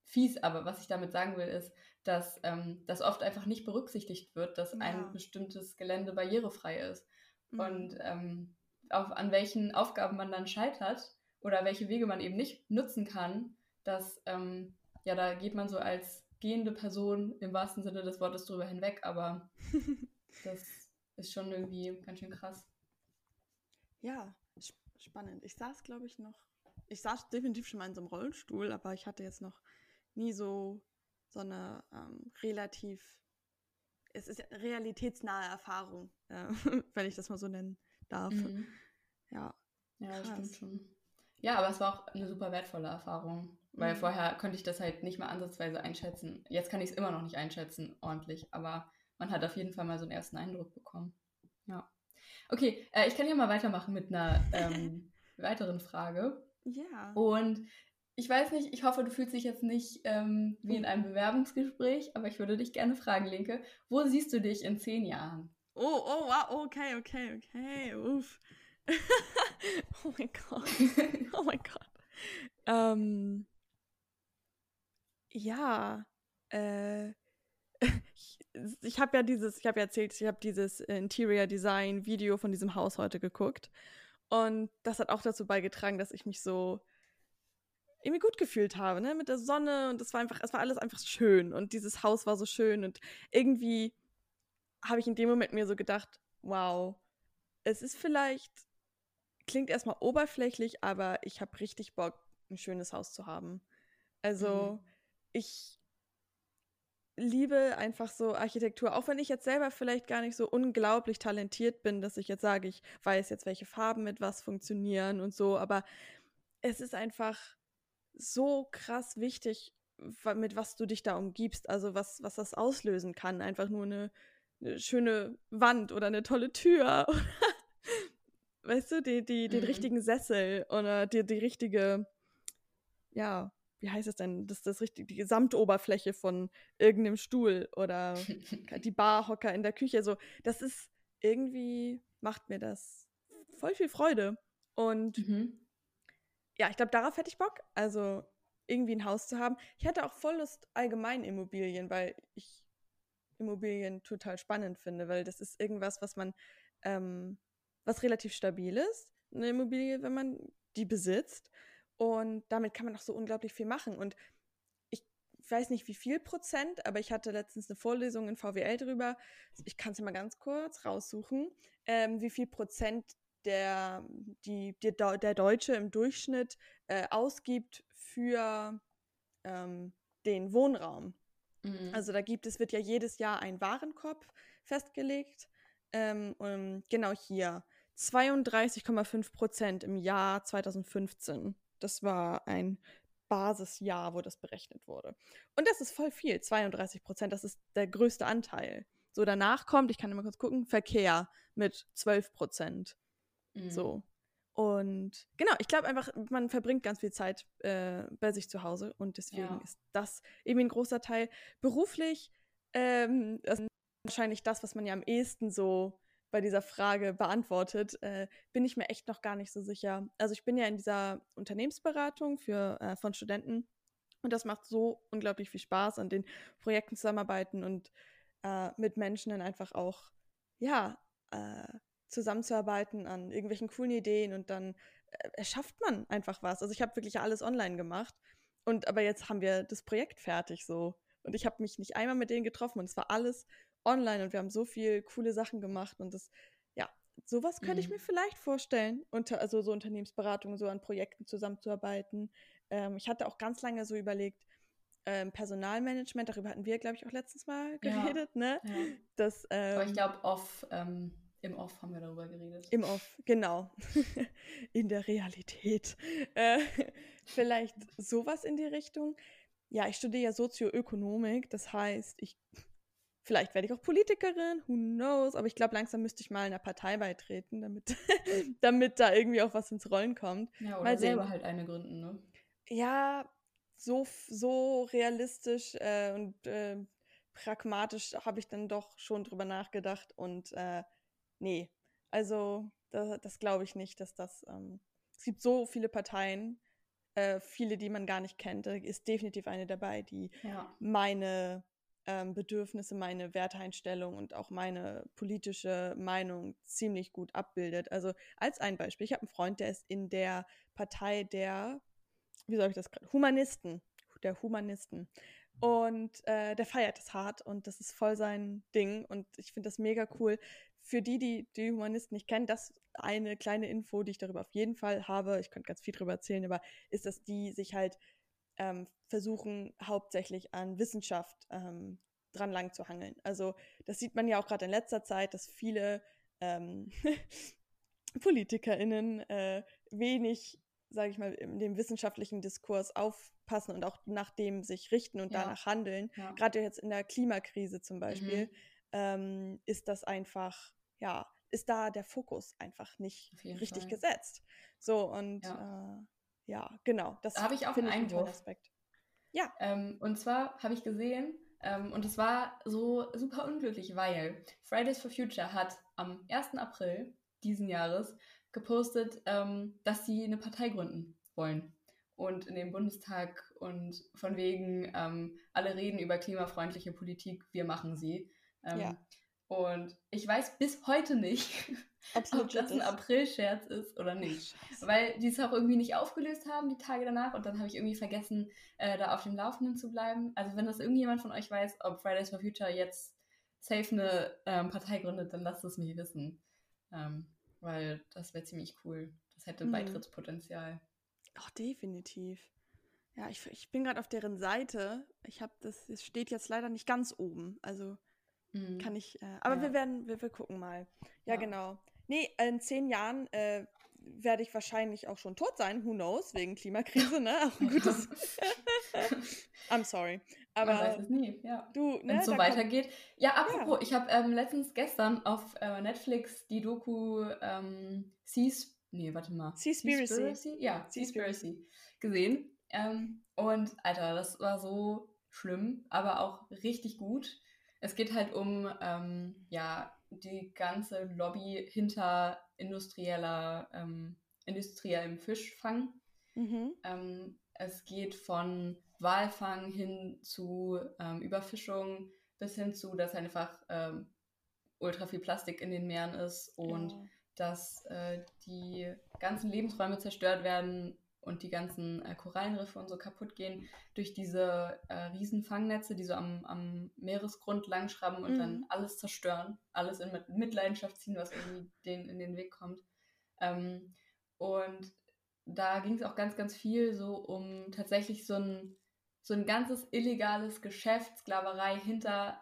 fies, aber was ich damit sagen will, ist, dass ähm, das oft einfach nicht berücksichtigt wird, dass ja. ein bestimmtes Gelände barrierefrei ist. Mhm. Und ähm, auf, an welchen Aufgaben man dann scheitert oder welche Wege man eben nicht nutzen kann, dass, ähm, ja, da geht man so als gehende Person im wahrsten Sinne des Wortes drüber hinweg, aber das ist schon irgendwie ganz schön krass.
Ja, spannend. Ich saß, glaube ich, noch. Ich saß definitiv schon mal in so einem Rollstuhl, aber ich hatte jetzt noch nie so, so eine ähm, relativ. Es ist realitätsnahe Erfahrung, äh, wenn ich das mal so nennen darf. Mhm. Ja.
Ja, das stimmt schon. Ja, aber es war auch eine super wertvolle Erfahrung, weil mhm. vorher konnte ich das halt nicht mal ansatzweise einschätzen. Jetzt kann ich es immer noch nicht einschätzen, ordentlich, aber man hat auf jeden Fall mal so einen ersten Eindruck bekommen. Ja. Okay, äh, ich kann ja mal weitermachen mit einer ähm, weiteren Frage.
Ja.
Und ich weiß nicht, ich hoffe, du fühlst dich jetzt nicht ähm, wie in einem Bewerbungsgespräch, aber ich würde dich gerne fragen, Linke, wo siehst du dich in zehn Jahren?
Oh, oh, wow, okay, okay, okay, uff. oh mein Gott. Oh mein Gott. Ähm, ja, äh, ich, ich habe ja dieses, ich habe ja erzählt, ich habe dieses Interior Design Video von diesem Haus heute geguckt. Und das hat auch dazu beigetragen, dass ich mich so irgendwie gut gefühlt habe, ne? Mit der Sonne und es war einfach, es war alles einfach schön und dieses Haus war so schön und irgendwie habe ich in dem Moment mir so gedacht, wow, es ist vielleicht, klingt erstmal oberflächlich, aber ich habe richtig Bock, ein schönes Haus zu haben. Also mhm. ich liebe einfach so Architektur, auch wenn ich jetzt selber vielleicht gar nicht so unglaublich talentiert bin, dass ich jetzt sage, ich weiß jetzt, welche Farben mit was funktionieren und so, aber es ist einfach so krass wichtig, mit was du dich da umgibst, also was, was das auslösen kann. Einfach nur eine, eine schöne Wand oder eine tolle Tür oder, weißt du, die, die, den mhm. richtigen Sessel oder die, die richtige, ja, wie heißt es denn, das das richtig, die Gesamtoberfläche von irgendeinem Stuhl oder die Barhocker in der Küche. So, das ist irgendwie, macht mir das voll viel Freude. Und mhm. ja, ich glaube, darauf hätte ich Bock. Also irgendwie ein Haus zu haben. Ich hätte auch voll Lust allgemein Immobilien, weil ich Immobilien total spannend finde, weil das ist irgendwas, was man, ähm, was relativ stabil ist, eine Immobilie, wenn man die besitzt. Und damit kann man auch so unglaublich viel machen. Und ich weiß nicht, wie viel Prozent, aber ich hatte letztens eine Vorlesung in VWL drüber. Ich kann es mal ganz kurz raussuchen, ähm, wie viel Prozent der, die, die, der Deutsche im Durchschnitt äh, ausgibt für ähm, den Wohnraum. Mhm. Also da gibt es, wird ja jedes Jahr ein Warenkorb festgelegt. Ähm, genau hier 32,5 Prozent im Jahr 2015. Das war ein Basisjahr, wo das berechnet wurde. Und das ist voll viel, 32 Prozent, das ist der größte Anteil. So danach kommt, ich kann immer kurz gucken, Verkehr mit 12 Prozent. Mhm. So. Und genau, ich glaube einfach, man verbringt ganz viel Zeit äh, bei sich zu Hause und deswegen ja. ist das eben ein großer Teil. Beruflich ähm, ist wahrscheinlich das, was man ja am ehesten so bei dieser Frage beantwortet, äh, bin ich mir echt noch gar nicht so sicher. Also ich bin ja in dieser Unternehmensberatung für, äh, von Studenten und das macht so unglaublich viel Spaß, an den Projekten zusammenarbeiten und äh, mit Menschen dann einfach auch, ja, äh, zusammenzuarbeiten an irgendwelchen coolen Ideen und dann äh, erschafft man einfach was. Also ich habe wirklich alles online gemacht und aber jetzt haben wir das Projekt fertig so und ich habe mich nicht einmal mit denen getroffen und es war alles online und wir haben so viel coole Sachen gemacht und das, ja, sowas könnte mhm. ich mir vielleicht vorstellen, unter, also so Unternehmensberatung, so an Projekten zusammenzuarbeiten. Ähm, ich hatte auch ganz lange so überlegt, ähm, Personalmanagement, darüber hatten wir, glaube ich, auch letztes Mal geredet, ja. ne? Ja. Das,
ähm, Aber ich glaube, off, ähm, im Off haben wir darüber geredet.
Im Off, genau. in der Realität. Äh, vielleicht sowas in die Richtung. Ja, ich studiere ja Sozioökonomik, das heißt, ich Vielleicht werde ich auch Politikerin, who knows. Aber ich glaube, langsam müsste ich mal einer Partei beitreten, damit, damit da irgendwie auch was ins Rollen kommt.
Ja, oder mal selber halt eine gründen, ne?
Ja, so, so realistisch äh, und äh, pragmatisch habe ich dann doch schon drüber nachgedacht. Und äh, nee, also das, das glaube ich nicht, dass das. Ähm, es gibt so viele Parteien, äh, viele, die man gar nicht kennt. Da ist definitiv eine dabei, die ja. meine ähm, Bedürfnisse, meine Werteinstellung und auch meine politische Meinung ziemlich gut abbildet. Also als ein Beispiel, ich habe einen Freund, der ist in der Partei der, wie soll ich das gerade, Humanisten, der Humanisten. Und äh, der feiert es hart und das ist voll sein Ding und ich finde das mega cool. Für die, die die Humanisten nicht kennen, das eine kleine Info, die ich darüber auf jeden Fall habe, ich könnte ganz viel darüber erzählen, aber ist, dass die sich halt ähm, versuchen hauptsächlich an Wissenschaft ähm, dran lang zu hangeln. Also das sieht man ja auch gerade in letzter Zeit, dass viele ähm, PolitikerInnen äh, wenig, sage ich mal, in dem wissenschaftlichen Diskurs aufpassen und auch nach dem sich richten und ja. danach handeln. Ja. Gerade jetzt in der Klimakrise zum Beispiel mhm. ähm, ist das einfach, ja, ist da der Fokus einfach nicht richtig Fall. gesetzt. So und ja. Äh, ja, genau.
Das da habe ich auch einen Einwurf. Aspekt. Ja. Ähm, und zwar habe ich gesehen, ähm, und es war so super unglücklich, weil Fridays for Future hat am 1. April diesen Jahres gepostet, ähm, dass sie eine Partei gründen wollen. Und in den Bundestag und von wegen, ähm, alle reden über klimafreundliche Politik, wir machen sie. Ähm, ja. Und ich weiß bis heute nicht, ob das ein April-Scherz ist oder nicht. Ach, Weil die es auch irgendwie nicht aufgelöst haben, die Tage danach. Und dann habe ich irgendwie vergessen, äh, da auf dem Laufenden zu bleiben. Also wenn das irgendjemand von euch weiß, ob Fridays for Future jetzt safe eine ähm, Partei gründet, dann lasst es mich wissen. Ähm, weil das wäre ziemlich cool. Das hätte mhm. Beitrittspotenzial.
Ach, definitiv. Ja, ich, ich bin gerade auf deren Seite. Ich habe das, es steht jetzt leider nicht ganz oben. Also mhm. kann ich, äh, aber ja. wir werden, wir, wir gucken mal. Ja, ja, genau. Nee, in zehn Jahren äh, werde ich wahrscheinlich auch schon tot sein. Who knows? Wegen Klimakrise, ne? Auch ein gutes. I'm sorry. Aber
Man weiß es nie, ja. Du, ne, Wenn es so weitergeht. Ja, apropos, ja. ich habe ähm, letztens gestern auf äh, Netflix die Doku ähm, Seas nee, warte mal.
Seaspiracy. Seaspiracy?
Ja, Seaspiracy gesehen. Ähm, und Alter, das war so schlimm, aber auch richtig gut. Es geht halt um ähm, ja, die ganze Lobby hinter industrieller, ähm, industriellem Fischfang. Mhm. Ähm, es geht von Walfang hin zu ähm, Überfischung bis hin zu, dass einfach ähm, ultra viel Plastik in den Meeren ist und ja. dass äh, die ganzen Lebensräume zerstört werden und die ganzen äh, Korallenriffe und so kaputt gehen durch diese äh, riesen Fangnetze, die so am, am Meeresgrund langschrauben und mhm. dann alles zerstören, alles in Mitleidenschaft ziehen, was irgendwie denen in den Weg kommt. Ähm, und da ging es auch ganz, ganz viel so um tatsächlich so ein, so ein ganzes illegales Geschäft, Sklaverei hinter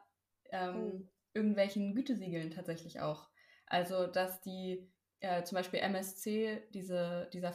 ähm, mhm. irgendwelchen Gütesiegeln tatsächlich auch. Also, dass die äh, zum Beispiel MSC, diese, dieser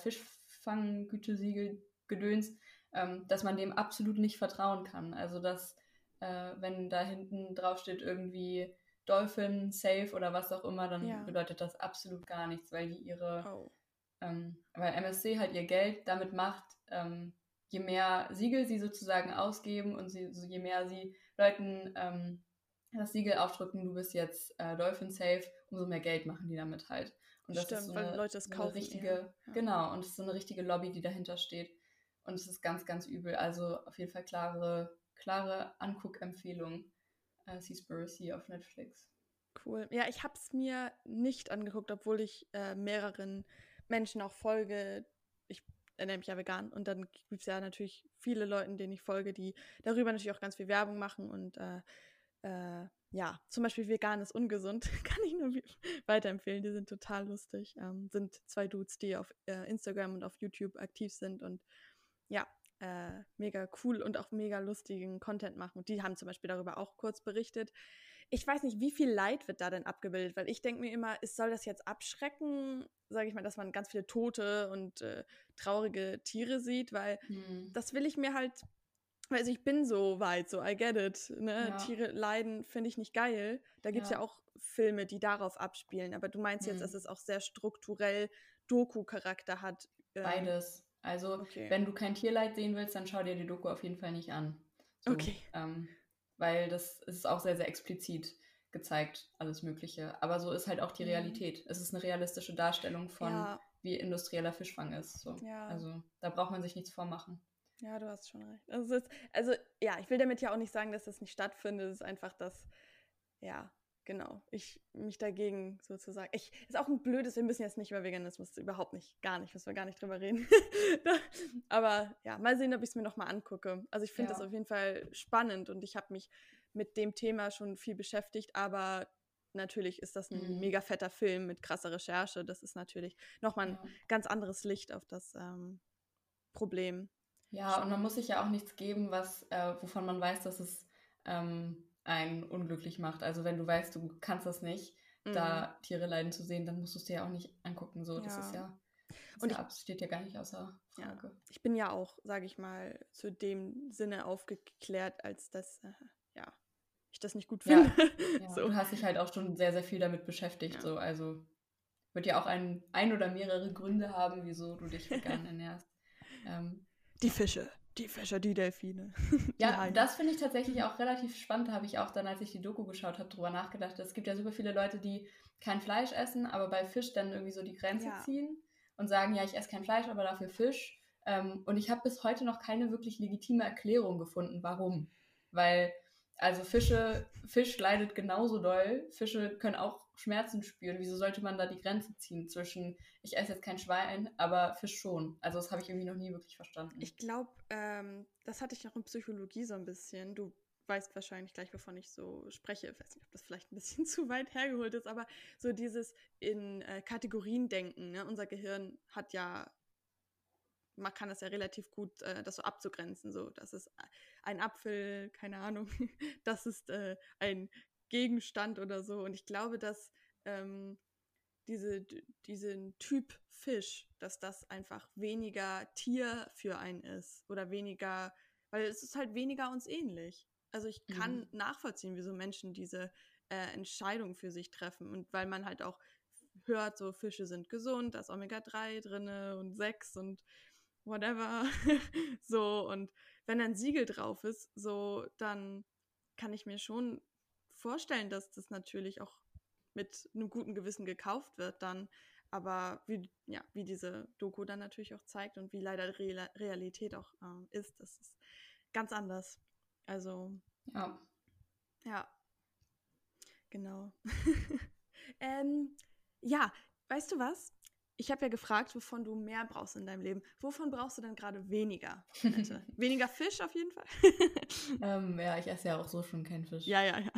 Fischfanggütesiegel Gedöns, ähm, dass man dem absolut nicht vertrauen kann. Also, dass äh, wenn da hinten drauf steht irgendwie Dolphin, Safe oder was auch immer, dann ja. bedeutet das absolut gar nichts, weil die ihre, oh. ähm, weil MSC halt ihr Geld damit macht, ähm, je mehr Siegel sie sozusagen ausgeben und sie, so je mehr sie Leuten ähm, das Siegel aufdrücken, du bist jetzt äh, Dolphin Safe, umso mehr Geld machen die damit halt. Und das Stimmt, ist so eine, Leute das kaufen. So richtige, ja. Genau, und es ist so eine richtige Lobby, die dahinter steht. Und es ist ganz, ganz übel. Also auf jeden Fall klare, klare Anguckempfehlung. Äh, Seaspiracy auf Netflix.
Cool. Ja, ich habe es mir nicht angeguckt, obwohl ich äh, mehreren Menschen auch folge. Ich ernähre mich ja vegan und dann gibt es ja natürlich viele Leute, denen ich folge, die darüber natürlich auch ganz viel Werbung machen und äh, äh, ja, zum Beispiel vegan ist ungesund, kann ich nur weiterempfehlen. Die sind total lustig. Ähm, sind zwei Dudes, die auf äh, Instagram und auf YouTube aktiv sind und ja, äh, mega cool und auch mega lustigen Content machen. Und die haben zum Beispiel darüber auch kurz berichtet. Ich weiß nicht, wie viel Leid wird da denn abgebildet, weil ich denke mir immer, es soll das jetzt abschrecken, sage ich mal, dass man ganz viele tote und äh, traurige Tiere sieht, weil hm. das will ich mir halt also ich bin so weit, so I get it. Ne? Ja. Tiere leiden finde ich nicht geil. Da gibt es ja. ja. auch Filme, die darauf abspielen. Aber du meinst mhm. jetzt, dass es auch sehr strukturell Doku-Charakter hat.
Ähm, Beides. Also okay. wenn du kein Tierleid sehen willst, dann schau dir die Doku auf jeden Fall nicht an. So, okay. Ähm, weil das ist auch sehr, sehr explizit gezeigt, alles Mögliche. Aber so ist halt auch die mhm. Realität. Es ist eine realistische Darstellung von, ja. wie industrieller Fischfang ist. So. Also da braucht man sich nichts vormachen.
Ja, du hast schon recht. Also, ist, also, ja, ich will damit ja auch nicht sagen, dass das nicht stattfindet. Es ist einfach das, ja, genau, ich mich dagegen sozusagen. Ich, ist auch ein blödes, wir müssen jetzt nicht über Veganismus, überhaupt nicht, gar nicht, müssen wir gar nicht drüber reden. Aber ja, mal sehen, ob ich es mir nochmal angucke. Also ich finde ja. das auf jeden Fall spannend und ich habe mich mit dem Thema schon viel beschäftigt, aber natürlich ist das ein mhm. mega fetter Film mit krasser Recherche. Das ist natürlich nochmal ein ja. ganz anderes Licht auf das ähm, Problem.
Ja, und man muss sich ja auch nichts geben, was, äh, wovon man weiß, dass es ähm, einen unglücklich macht. Also wenn du weißt, du kannst das nicht, mhm. da Tiere leiden zu sehen, dann musst du es dir ja auch nicht angucken. So, das ja. ist ja. Das und ja, ich, steht ja gar nicht außer Frage.
Ja. Ich bin ja auch, sage ich mal, zu dem Sinne aufgeklärt, als dass, äh, ja, ich das nicht gut finde.
Ja, so. Du hast dich halt auch schon sehr, sehr viel damit beschäftigt. So, also wird ja auch ein, ein oder mehrere Gründe haben, wieso du dich vegan ernährst. Ähm,
die Fische, die Fische, die Delfine.
ja, die das finde ich tatsächlich auch relativ spannend. Da habe ich auch dann, als ich die Doku geschaut habe, drüber nachgedacht. Es gibt ja super viele Leute, die kein Fleisch essen, aber bei Fisch dann irgendwie so die Grenze ja. ziehen und sagen, ja, ich esse kein Fleisch, aber dafür Fisch. Ähm, und ich habe bis heute noch keine wirklich legitime Erklärung gefunden, warum. Weil also Fische, Fisch leidet genauso doll. Fische können auch Schmerzen spüren. Wieso sollte man da die Grenze ziehen zwischen, ich esse jetzt kein Schwein, aber Fisch schon? Also das habe ich irgendwie noch nie wirklich verstanden.
Ich glaube, ähm, das hatte ich auch in Psychologie so ein bisschen. Du weißt wahrscheinlich gleich, wovon ich so spreche. Ich weiß nicht, ob das vielleicht ein bisschen zu weit hergeholt ist, aber so dieses in äh, Kategorien denken. Ne? Unser Gehirn hat ja, man kann das ja relativ gut, äh, das so abzugrenzen. So, das ist ein Apfel, keine Ahnung, das ist äh, ein Gegenstand oder so. Und ich glaube, dass ähm, diese, diesen Typ Fisch, dass das einfach weniger Tier für einen ist oder weniger, weil es ist halt weniger uns ähnlich. Also ich kann mhm. nachvollziehen, wieso Menschen diese äh, Entscheidung für sich treffen und weil man halt auch hört, so Fische sind gesund, da ist Omega-3 drinne und 6 und whatever. so, und wenn ein Siegel drauf ist, so, dann kann ich mir schon vorstellen, dass das natürlich auch mit einem guten Gewissen gekauft wird dann. Aber wie, ja, wie diese Doku dann natürlich auch zeigt und wie leider Re Realität auch äh, ist, das ist ganz anders. Also.
Ja.
Ja. Genau. ähm, ja, weißt du was? Ich habe ja gefragt, wovon du mehr brauchst in deinem Leben. Wovon brauchst du denn gerade weniger? weniger Fisch auf jeden Fall.
ähm, ja, ich esse ja auch so schon keinen Fisch.
Ja, ja, ja.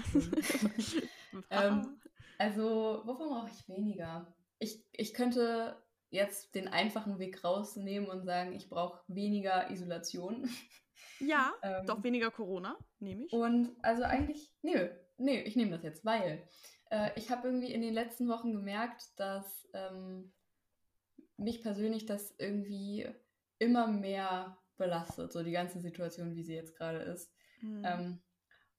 ähm, also, wovon brauche ich weniger? Ich, ich könnte jetzt den einfachen Weg rausnehmen und sagen, ich brauche weniger Isolation.
Ja, ähm, doch weniger Corona, nehme ich.
Und also eigentlich, nö, nee, ich nehme das jetzt, weil äh, ich habe irgendwie in den letzten Wochen gemerkt, dass ähm, mich persönlich das irgendwie immer mehr belastet, so die ganze Situation, wie sie jetzt gerade ist. Mhm. Ähm,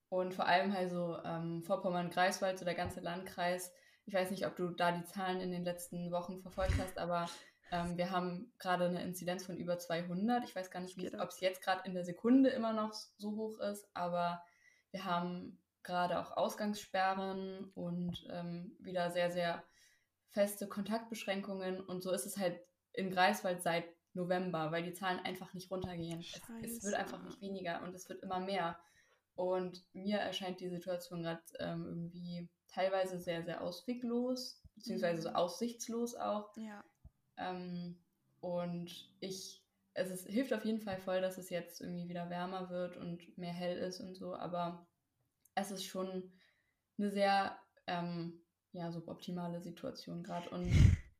und vor allem halt so ähm, Vorpommern-Greifswald, so der ganze Landkreis. Ich weiß nicht, ob du da die Zahlen in den letzten Wochen verfolgt hast, aber ähm, wir haben gerade eine Inzidenz von über 200. Ich weiß gar nicht, ob es jetzt gerade in der Sekunde immer noch so hoch ist, aber wir haben gerade auch Ausgangssperren und ähm, wieder sehr, sehr feste Kontaktbeschränkungen. Und so ist es halt in Greifswald seit November, weil die Zahlen einfach nicht runtergehen. Es, es, wird einfach nicht weniger und es wird immer mehr. Und mir erscheint die Situation gerade ähm, irgendwie teilweise sehr, sehr ausweglos, beziehungsweise so mhm. aussichtslos auch.
Ja.
Ähm, und ich, es ist, hilft auf jeden Fall voll, dass es jetzt irgendwie wieder wärmer wird und mehr hell ist und so, aber es ist schon eine sehr ähm, ja, suboptimale Situation gerade und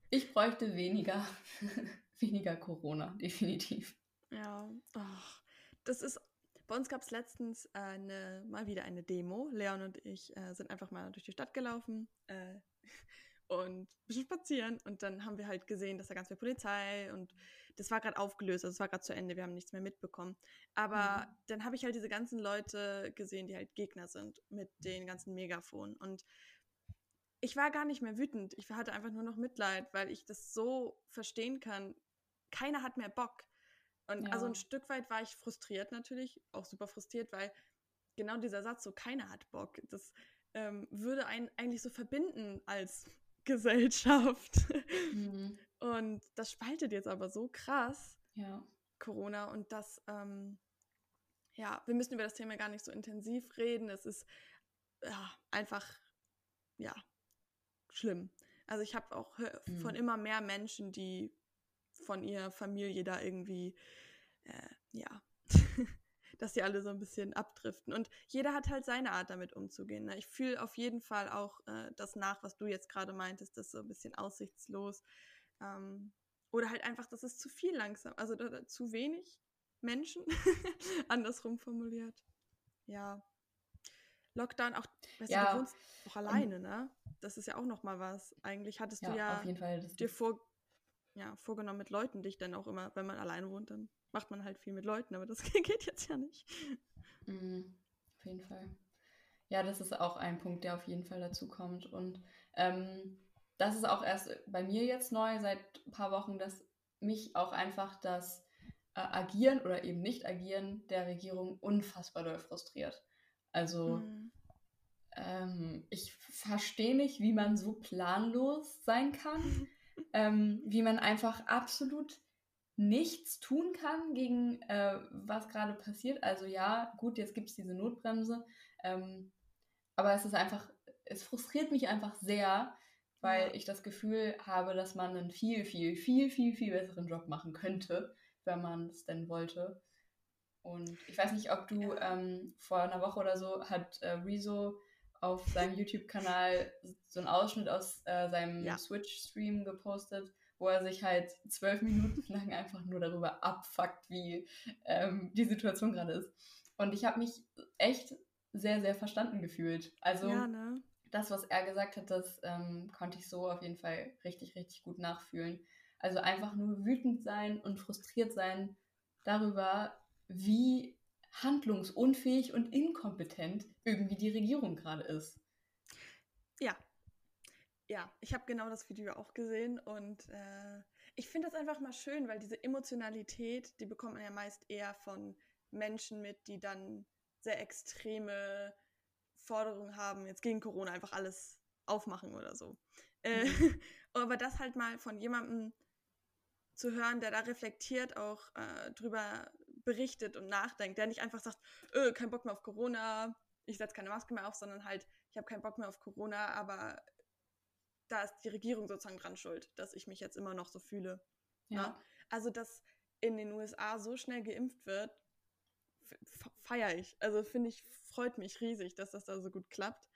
ich bräuchte weniger, weniger Corona, definitiv.
Ja, oh, das ist bei uns gab es letztens äh, eine, mal wieder eine Demo. Leon und ich äh, sind einfach mal durch die Stadt gelaufen. Äh, und ein bisschen spazieren. Und dann haben wir halt gesehen, dass da ganz viel Polizei und das war gerade aufgelöst, also es war gerade zu Ende, wir haben nichts mehr mitbekommen. Aber mhm. dann habe ich halt diese ganzen Leute gesehen, die halt Gegner sind mit den ganzen Megafonen. Und ich war gar nicht mehr wütend. Ich hatte einfach nur noch Mitleid, weil ich das so verstehen kann. Keiner hat mehr Bock. Und ja. also ein Stück weit war ich frustriert natürlich, auch super frustriert, weil genau dieser Satz, so keiner hat Bock, das ähm, würde einen eigentlich so verbinden als Gesellschaft. Mhm. Und das spaltet jetzt aber so krass,
ja.
Corona. Und das, ähm, ja, wir müssen über das Thema gar nicht so intensiv reden. Es ist ja, einfach, ja, schlimm. Also ich habe auch mhm. von immer mehr Menschen, die von ihrer Familie da irgendwie, äh, ja, dass sie alle so ein bisschen abdriften. Und jeder hat halt seine Art, damit umzugehen. Ne? Ich fühle auf jeden Fall auch äh, das nach, was du jetzt gerade meintest, das ist so ein bisschen aussichtslos. Ähm, oder halt einfach, das ist zu viel langsam, also da, da, zu wenig Menschen, andersrum formuliert. Ja. Lockdown, auch, weißt ja, du, du wohnst auch alleine, ne? Das ist ja auch noch mal was. Eigentlich hattest ja, du ja dir vor, ja, vorgenommen mit Leuten, dich dann auch immer, wenn man alleine wohnt, dann macht man halt viel mit Leuten, aber das geht jetzt ja nicht.
Mhm, auf jeden Fall. Ja, das ist auch ein Punkt, der auf jeden Fall dazu kommt. Und ähm, das ist auch erst bei mir jetzt neu seit ein paar Wochen, dass mich auch einfach das äh, Agieren oder eben Nicht-Agieren der Regierung unfassbar doll frustriert. Also mhm. Ähm, ich verstehe nicht, wie man so planlos sein kann, ähm, wie man einfach absolut nichts tun kann gegen äh, was gerade passiert. Also ja, gut, jetzt gibt es diese Notbremse. Ähm, aber es ist einfach, es frustriert mich einfach sehr, weil
Ja.
ich das Gefühl habe, dass man einen viel, viel, viel, viel, viel besseren Job machen könnte, wenn man es denn wollte. Und ich weiß nicht, ob du
Ja.
ähm, vor einer Woche oder so hat äh, Rezo auf seinem YouTube-Kanal so einen Ausschnitt aus äh, seinem
Ja.
Switch-Stream gepostet, wo er sich halt zwölf Minuten lang einfach nur darüber abfuckt, wie ähm, die Situation gerade ist. Und ich habe mich echt sehr, sehr verstanden gefühlt. Also
ja, ne?
das, was er gesagt hat, das ähm, konnte ich so auf jeden Fall richtig, richtig gut nachfühlen. Also einfach nur wütend sein und frustriert sein darüber, wie handlungsunfähig und inkompetent irgendwie die Regierung gerade ist.
Ja. Ja, ich habe genau das Video auch gesehen und äh, ich finde das einfach mal schön, weil diese Emotionalität, die bekommt man ja meist eher von Menschen mit, die dann sehr extreme Forderungen haben, jetzt gegen Corona einfach alles aufmachen oder so. Äh, aber das halt mal von jemandem zu hören, der da reflektiert auch äh, drüber berichtet und nachdenkt, der nicht einfach sagt, äh, kein Bock mehr auf Corona, ich setze keine Maske mehr auf, sondern halt, ich habe keinen Bock mehr auf Corona, aber da ist die Regierung sozusagen dran schuld, dass ich mich jetzt immer noch so fühle.
Ja.
Also, dass in den USA so schnell geimpft wird, feiere ich. Also, finde ich, freut mich riesig, dass das da so gut klappt.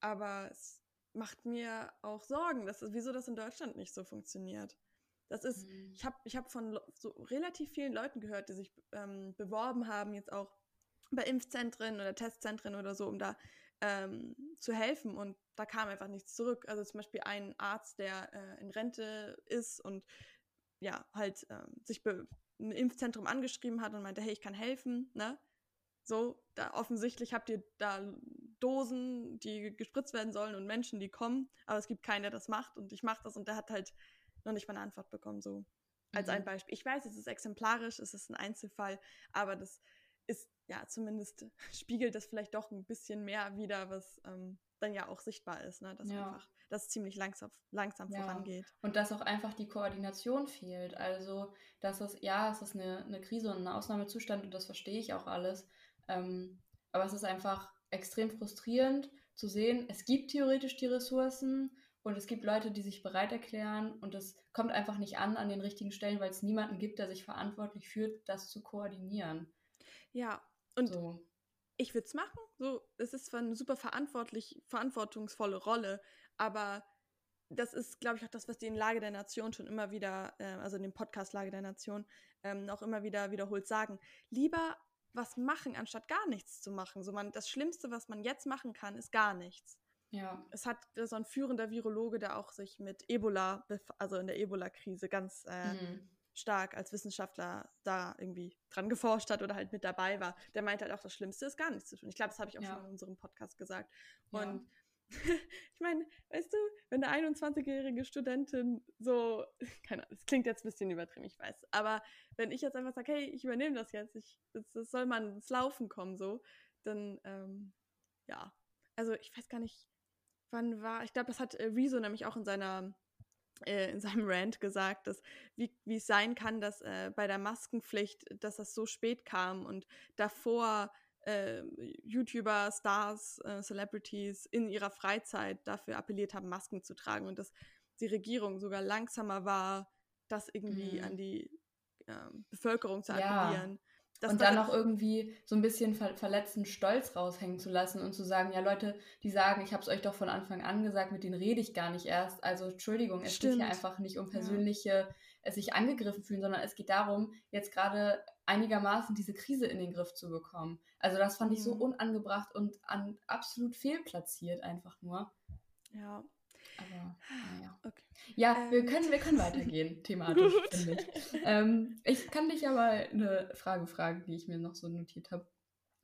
Aber es macht mir auch Sorgen, dass, wieso das in Deutschland nicht so funktioniert. Das ist,
Mhm.
ich habe ich hab von so relativ vielen Leuten gehört, die sich ähm, beworben haben, jetzt auch bei Impfzentren oder Testzentren oder so, um da ähm, zu helfen. Und da kam einfach nichts zurück. Also zum Beispiel ein Arzt, der äh, in Rente ist und ja, halt ähm, sich ein Impfzentrum angeschrieben hat und meinte, hey, ich kann helfen, ne? So, da offensichtlich habt ihr da Dosen, die gespritzt werden sollen und Menschen, die kommen, aber es gibt keinen, der das macht und ich mache das und der hat halt noch nicht mal eine Antwort bekommen, so als
Mhm.
ein Beispiel. Ich weiß, es ist exemplarisch, es ist ein Einzelfall, aber das ist ja zumindest spiegelt das vielleicht doch ein bisschen mehr wieder, was ähm, dann ja auch sichtbar ist, ne? dass
Ja.
einfach das ziemlich langsam, langsam
Ja.
vorangeht.
Und dass auch einfach die Koordination fehlt. Also, dass es, ja, es ist eine, eine Krise und ein Ausnahmezustand und das verstehe ich auch alles. Ähm, aber es ist einfach extrem frustrierend zu sehen, es gibt theoretisch die Ressourcen und es gibt Leute, die sich bereit erklären und es kommt einfach nicht an an den richtigen Stellen, weil es niemanden gibt, der sich verantwortlich fühlt, das zu koordinieren.
Ja, und
So.
ich würde es machen. So, es ist zwar eine super verantwortlich, verantwortungsvolle Rolle, aber das ist, glaube ich, auch das, was die in Lage der Nation schon immer wieder, äh, also in dem Podcast Lage der Nation, ähm, auch immer wieder wiederholt sagen. Lieber was machen, anstatt gar nichts zu machen. So man, das Schlimmste, was man jetzt machen kann, ist gar nichts.
Ja.
Es hat so ein führender Virologe, der auch sich mit Ebola, also in der Ebola-Krise ganz äh,
Mhm.
stark als Wissenschaftler da irgendwie dran geforscht hat oder halt mit dabei war, der meint halt auch, das Schlimmste ist gar nichts zu tun. Ich glaube, das habe ich auch
Ja.
schon in unserem Podcast gesagt.
Ja.
Und ich meine, weißt du, wenn eine 21-jährige Studentin so, keine Ahnung, das klingt jetzt ein bisschen übertrieben, ich weiß, aber wenn ich jetzt einfach sage, hey, ich übernehme das jetzt, ich, das, das soll mal ins Laufen kommen, so, dann, ähm, ja, also ich weiß gar nicht, wann war, ich glaube, das hat äh, Rezo nämlich auch in seiner äh, in seinem Rant gesagt, dass wie, wie es sein kann, dass äh, bei der Maskenpflicht, dass das so spät kam und davor äh, YouTuber, Stars, äh, Celebrities in ihrer Freizeit dafür appelliert haben, Masken zu tragen und dass die Regierung sogar langsamer war, das irgendwie
Mhm.
an die ähm, Bevölkerung zu
Ja.
appellieren. Das
und dann noch irgendwie so ein bisschen ver verletzten Stolz raushängen zu lassen und zu sagen, ja Leute, die sagen, ich habe es euch doch von Anfang an gesagt, mit denen rede ich gar nicht erst. Also Entschuldigung, es geht hier
Stimmt.
einfach nicht um
Ja.
persönliche, es sich angegriffen fühlen, sondern es geht darum, jetzt gerade einigermaßen diese Krise in den Griff zu bekommen. Also das fand ich so
Mhm.
unangebracht und an, absolut fehlplatziert einfach nur.
ja.
Aber naja.
Okay.
Ja, wir
Ähm.
können, wir können weitergehen, thematisch, finde ich. Ähm, ich kann dich aber eine Frage fragen, die ich mir noch so notiert habe.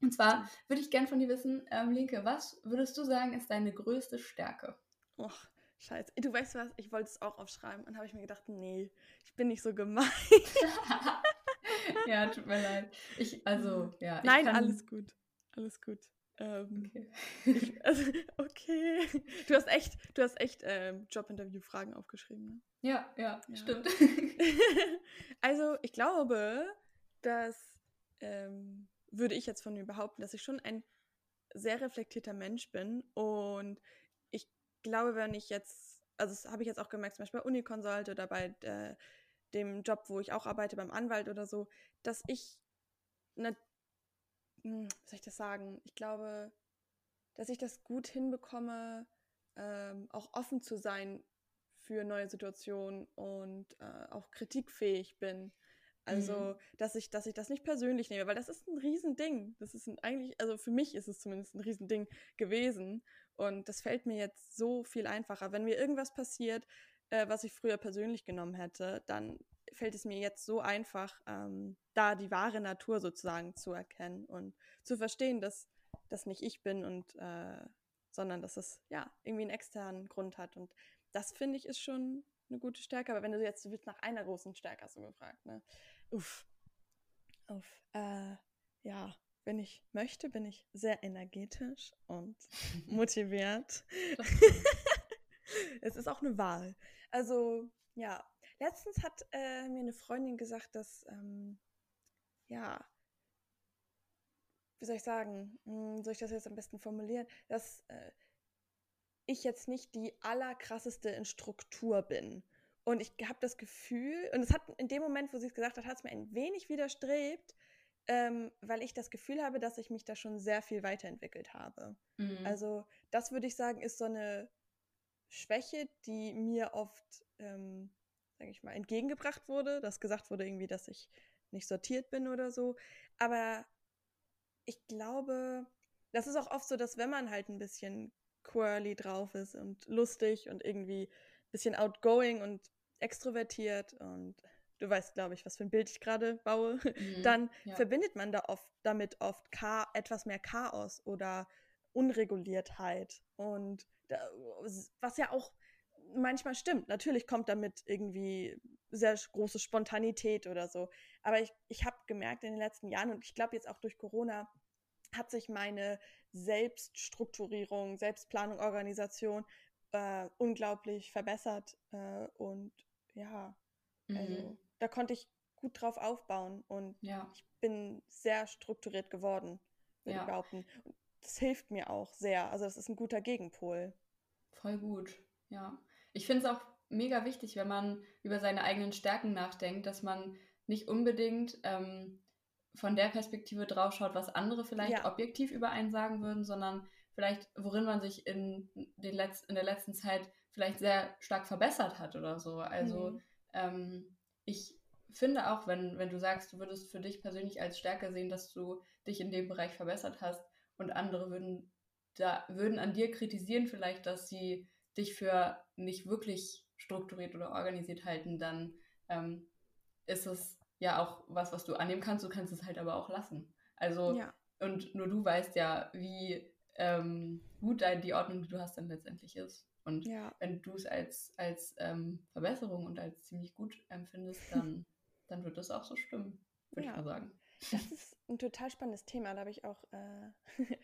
Und zwar würde ich gern von dir wissen, ähm, Linke, was würdest du sagen, ist deine größte Stärke?
Och, scheiße. Du weißt was, ich wollte es auch aufschreiben und habe ich mir gedacht, nee, ich bin nicht so gemein.
ja, tut mir leid. Ich, also, ja. Ich
Nein,
kann,
alles gut. Alles gut. Ähm,
Okay.
ich, also, okay. Du hast echt, du hast echt ähm, Jobinterview-Fragen aufgeschrieben, ne?
Ja, ja,
Ja.
stimmt.
also, ich glaube, dass ähm, würde ich jetzt von mir behaupten, dass ich schon ein sehr reflektierter Mensch bin und ich glaube, wenn ich jetzt, also das habe ich jetzt auch gemerkt, zum Beispiel bei Unikonsulte oder bei äh, dem Job, wo ich auch arbeite, beim Anwalt oder so, dass ich, ne, wie soll ich das sagen? Ich glaube, dass ich das gut hinbekomme, ähm, auch offen zu sein für neue Situationen und äh, auch kritikfähig bin. Also, mhm. dass ich, dass ich das nicht persönlich nehme, weil das ist ein Riesending. Das ist ein, eigentlich, also für mich ist es zumindest ein Riesending gewesen. Und das fällt mir jetzt so viel einfacher. Wenn mir irgendwas passiert, äh, was ich früher persönlich genommen hätte, dann fällt es mir jetzt so einfach, ähm, da die wahre Natur sozusagen zu erkennen und zu verstehen, dass das nicht ich bin und äh, sondern dass es ja irgendwie einen externen Grund hat. Und das finde ich ist schon eine gute Stärke. Aber wenn du jetzt, du willst nach einer großen Stärke hast du gefragt, ne? Uff. Uff. Äh, ja, wenn ich möchte, bin ich sehr energetisch und motiviert. es ist auch eine Wahl. Also, ja. Letztens hat äh, mir eine Freundin gesagt, dass, ähm, ja, wie soll ich sagen, hm, soll ich das jetzt am besten formulieren, dass äh, ich jetzt nicht die allerkrasseste in Struktur bin. Und ich habe das Gefühl, und es hat in dem Moment, wo sie es gesagt hat, hat es mir ein wenig widerstrebt, ähm, weil ich das Gefühl habe, dass ich mich da schon sehr viel weiterentwickelt habe. Mhm. Also das würde ich sagen, ist so eine Schwäche, die mir oft, ähm, sage ich mal, entgegengebracht wurde, dass gesagt wurde irgendwie, dass ich nicht sortiert bin oder so. Aber ich glaube, das ist auch oft so, dass wenn man halt ein bisschen quirly drauf ist und lustig und irgendwie ein bisschen outgoing und extrovertiert und du weißt, glaube ich, was für ein Bild ich gerade baue, mhm, dann ja. verbindet man da oft damit oft etwas mehr Chaos oder Unreguliertheit und da, was ja auch manchmal stimmt. Natürlich kommt damit irgendwie sehr große Spontanität oder so. Aber ich, ich habe gemerkt in den letzten Jahren und ich glaube jetzt auch durch Corona hat sich meine Selbststrukturierung, Selbstplanung, Organisation äh, unglaublich verbessert und ja, also mhm. da konnte ich gut drauf aufbauen und ja. ich bin sehr strukturiert geworden, würde ja. ich behaupten. Und das hilft mir auch sehr. Also das ist ein guter Gegenpol.
Voll gut, ja. Ich finde es auch mega wichtig, wenn man über seine eigenen Stärken nachdenkt, dass man nicht unbedingt ähm, von der Perspektive draufschaut, was andere vielleicht ja. objektiv über einen sagen würden, sondern vielleicht, worin man sich in, den Letz in der letzten Zeit vielleicht sehr stark verbessert hat oder so. Also mhm. ähm, ich finde auch, wenn, wenn du sagst, du würdest für dich persönlich als Stärke sehen, dass du dich in dem Bereich verbessert hast und andere würden da würden an dir kritisieren vielleicht, dass sie dich für nicht wirklich strukturiert oder organisiert halten, dann ähm, ist es ja auch was, was du annehmen kannst. Du kannst es halt aber auch lassen. Also ja. und nur du weißt ja, wie ähm, gut die Ordnung, die du hast, dann letztendlich ist. Und ja. wenn du es als, als ähm, Verbesserung und als ziemlich gut empfindest, dann, dann wird das auch so stimmen, würde ja. ich mal sagen.
Das ist ein total spannendes Thema. Da habe ich auch äh,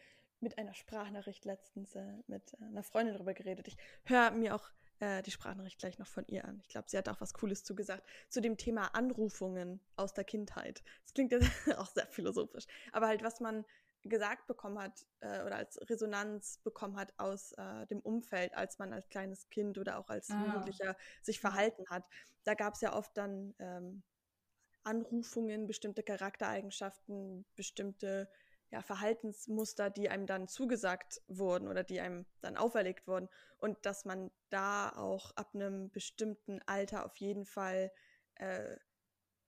mit einer Sprachnachricht letztens äh, mit äh, einer Freundin darüber geredet. Ich höre mir auch äh, die Sprachnachricht gleich noch von ihr an. Ich glaube, sie hat auch was Cooles zugesagt zu dem Thema Anrufungen aus der Kindheit. Das klingt ja auch sehr philosophisch. Aber halt, was man gesagt bekommen hat äh, oder als Resonanz bekommen hat aus äh, dem Umfeld, als man als kleines Kind oder auch als ah. Jugendlicher sich verhalten hat. Da gab es ja oft dann ähm, Anrufungen, bestimmte Charaktereigenschaften, bestimmte ja, Verhaltensmuster, die einem dann zugesagt wurden oder die einem dann auferlegt wurden. Und dass man da auch ab einem bestimmten Alter auf jeden Fall äh,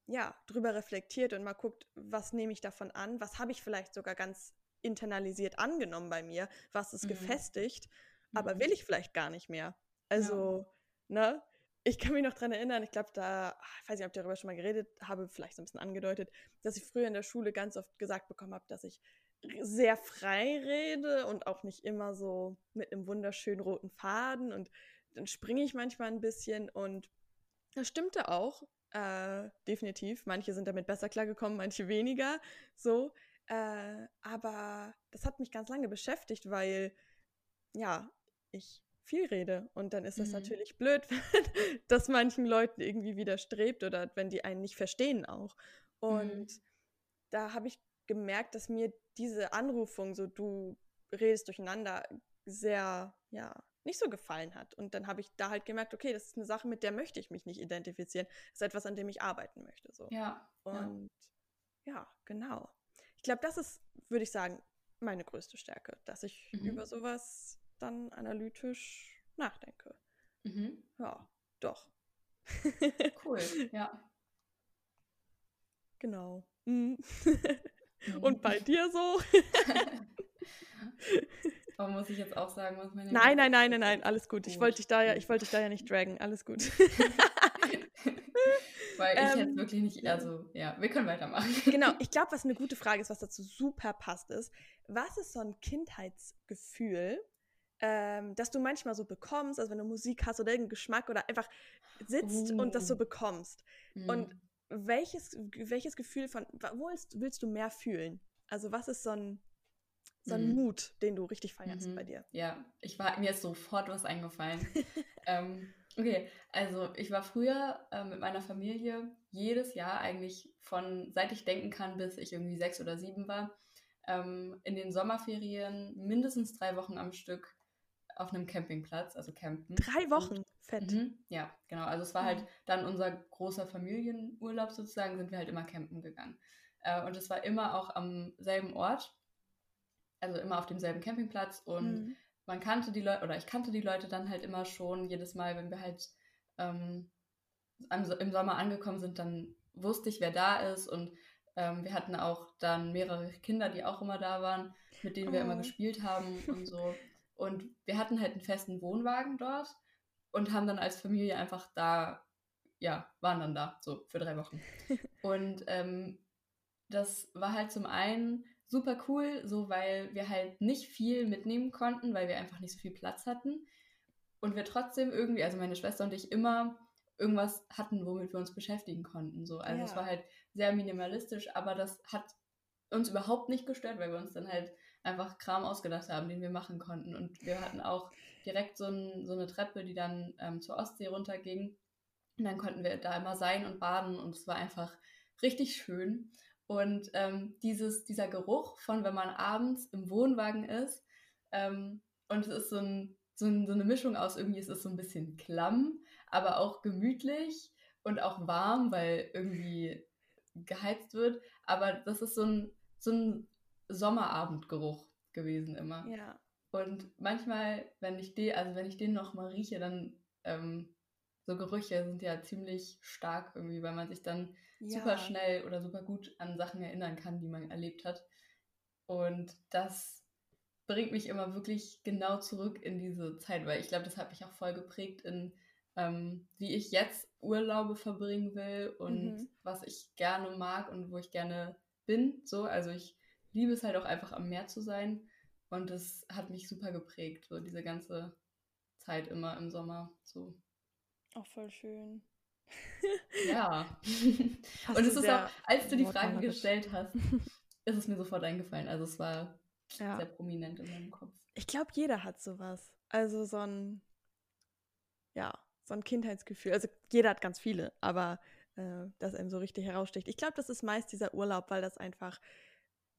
ja, drüber reflektiert und mal guckt, was nehme ich davon an, was habe ich vielleicht sogar ganz internalisiert angenommen bei mir, was ist mhm. gefestigt, aber mhm. will ich vielleicht gar nicht mehr. Also, ja. ne? Ich kann mich noch dran erinnern, ich glaube, da, ich weiß nicht, ob ich darüber schon mal geredet habe, vielleicht so ein bisschen angedeutet, dass ich früher in der Schule ganz oft gesagt bekommen habe, dass ich sehr frei rede und auch nicht immer so mit einem wunderschönen roten Faden und dann springe ich manchmal ein bisschen und das stimmte auch. Äh, definitiv. Manche sind damit besser klargekommen, manche weniger. So. Äh, aber das hat mich ganz lange beschäftigt, weil ja, ich viel rede. Und dann ist es mhm. natürlich blöd, wenn das manchen Leuten irgendwie widerstrebt oder wenn die einen nicht verstehen auch. Und mhm. da habe ich gemerkt, dass mir diese Anrufung, so du redest durcheinander sehr, ja, nicht so gefallen hat. Und dann habe ich da halt gemerkt, okay, das ist eine Sache, mit der möchte ich mich nicht identifizieren. Das ist etwas, an dem ich arbeiten möchte. So.
Ja.
Und ja, ja genau. Ich glaube, das ist, würde ich sagen, meine größte Stärke, dass ich mhm. über sowas dann analytisch nachdenke. Mhm. Ja, doch.
cool, ja.
Genau. Mhm. Und bei dir so?
Aber muss ich jetzt auch sagen, was meine.
Nein, nein, nein, nein, nein, alles gut. Ich wollte dich da ja, ich wollte dich da ja nicht dragen. Alles gut.
Weil ich ähm, jetzt wirklich nicht, also ja, wir können weitermachen.
Genau, ich glaube, was eine gute Frage ist, was dazu super passt, ist, was ist so ein Kindheitsgefühl, ähm, das du manchmal so bekommst, also wenn du Musik hast oder irgendeinen Geschmack oder einfach sitzt uh. und das so uh. bekommst. Mhm. Und welches, welches Gefühl von, wo willst, willst du mehr fühlen? Also was ist so ein so ein mhm. Mut, den du richtig feierst mhm. bei dir.
Ja, ich war mir ist sofort was eingefallen. ähm, okay, also ich war früher äh, mit meiner Familie jedes Jahr eigentlich von seit ich denken kann, bis ich irgendwie sechs oder sieben war, ähm, in den Sommerferien mindestens drei Wochen am Stück auf einem Campingplatz, also campen.
Drei Wochen? Fett.
Mhm, ja, genau. Also es war halt mhm. dann unser großer Familienurlaub sozusagen, sind wir halt immer campen gegangen. Äh, und es war immer auch am selben Ort also immer auf demselben Campingplatz und mhm. man kannte die Leute, oder ich kannte die Leute dann halt immer schon, jedes Mal, wenn wir halt ähm, im Sommer angekommen sind, dann wusste ich, wer da ist und ähm, wir hatten auch dann mehrere Kinder, die auch immer da waren, mit denen wir immer oh. gespielt haben und so. Und wir hatten halt einen festen Wohnwagen dort und haben dann als Familie einfach da, ja, waren dann da, so für drei Wochen. Und ähm, das war halt zum einen super cool, so weil wir halt nicht viel mitnehmen konnten, weil wir einfach nicht so viel Platz hatten. Und wir trotzdem irgendwie, also meine Schwester und ich, immer irgendwas hatten, womit wir uns beschäftigen konnten. So. Also ja. es war halt sehr minimalistisch, aber das hat uns überhaupt nicht gestört, weil wir uns dann halt einfach Kram ausgedacht haben, den wir machen konnten. Und wir hatten auch direkt so, ein, so eine Treppe, die dann ähm, zur Ostsee runterging. Und dann konnten wir da immer sein und baden und es war einfach richtig schön. Und ähm, dieses, dieser Geruch von, wenn man abends im Wohnwagen ist, ähm, und es ist so, ein, so, ein, so, eine Mischung aus, irgendwie ist es so ein bisschen klamm, aber auch gemütlich und auch warm, weil irgendwie geheizt wird. Aber das ist so ein, so ein Sommerabendgeruch gewesen immer.
Ja.
Und manchmal, wenn ich den, also wenn ich den nochmal rieche, dann ähm, so Gerüche sind ja ziemlich stark irgendwie, weil man sich dann ja. super schnell oder super gut an Sachen erinnern kann, die man erlebt hat. Und das bringt mich immer wirklich genau zurück in diese Zeit, weil ich glaube, das hat mich auch voll geprägt in, ähm, wie ich jetzt Urlaube verbringen will und mhm. was ich gerne mag und wo ich gerne bin. So, also ich liebe es halt auch einfach am Meer zu sein und das hat mich super geprägt, so diese ganze Zeit immer im Sommer. So.
Auch voll schön.
Ja. und es ist auch, als du die Frage gestellt hast, ist es mir sofort eingefallen. Also es war ja. sehr prominent in meinem Kopf.
Ich glaube, jeder hat sowas. Also so ein, ja, so ein Kindheitsgefühl. Also jeder hat ganz viele, aber äh, das einem so richtig heraussticht. Ich glaube, das ist meist dieser Urlaub, weil das einfach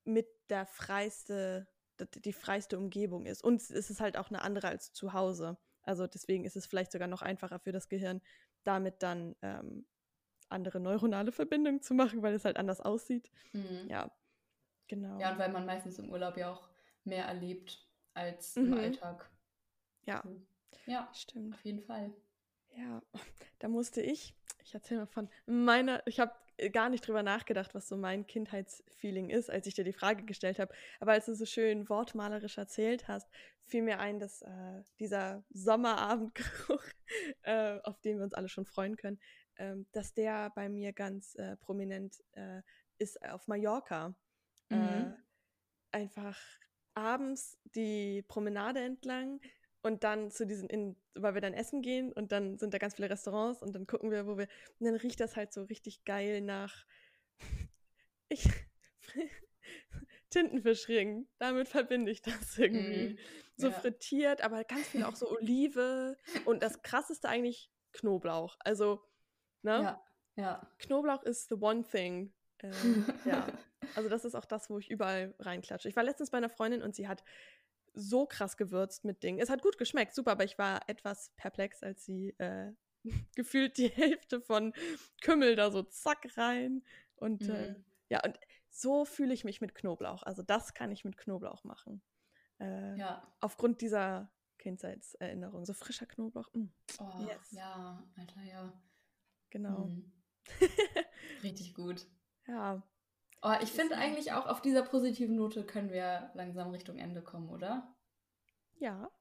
mit der freiste, die freiste Umgebung ist. Und es ist halt auch eine andere als zu Hause. Also deswegen ist es vielleicht sogar noch einfacher für das Gehirn, damit dann ähm, andere neuronale Verbindungen zu machen, weil es halt anders aussieht. Mhm. Ja, genau.
Ja, und weil man meistens im Urlaub ja auch mehr erlebt als mhm. im Alltag.
Ja. Ja, stimmt.
Auf jeden Fall.
Ja, da musste ich, ich erzähle mal von meiner, ich habe gar nicht drüber nachgedacht, was so mein Kindheitsfeeling ist, als ich dir die Frage gestellt habe. Aber als du so schön wortmalerisch erzählt hast, fiel mir ein, dass äh, dieser Sommerabendgeruch, äh, auf den wir uns alle schon freuen können, äh, dass der bei mir ganz äh, prominent äh, ist auf Mallorca. Äh, mhm. einfach abends die Promenade entlang und dann zu diesen, in, weil wir dann essen gehen und dann sind da ganz viele Restaurants und dann gucken wir, wo wir, und dann riecht das halt so richtig geil nach, ich, Tintenfischring, damit verbinde ich das irgendwie. Mm, so ja. frittiert, aber ganz viel auch so Olive und das krasseste eigentlich Knoblauch. Also, ne?
Ja, ja.
Knoblauch ist the one thing. Äh, ja. Also das ist auch das, wo ich überall reinklatsche. Ich war letztens bei einer Freundin und sie hat so krass gewürzt mit Dingen. Es hat gut geschmeckt, super, aber ich war etwas perplex, als sie äh, gefühlt die Hälfte von Kümmel da so zack rein. Und mhm. äh, ja, und so fühle ich mich mit Knoblauch. Also das kann ich mit Knoblauch machen. Äh, ja. Aufgrund dieser Kindheitserinnerung. So frischer Knoblauch. Mm.
Oh, yes. ja, Alter, ja.
Genau. Mhm.
Richtig gut.
Ja.
Oh, ich finde eigentlich auch auf dieser positiven Note können wir langsam Richtung Ende kommen, oder?
Ja.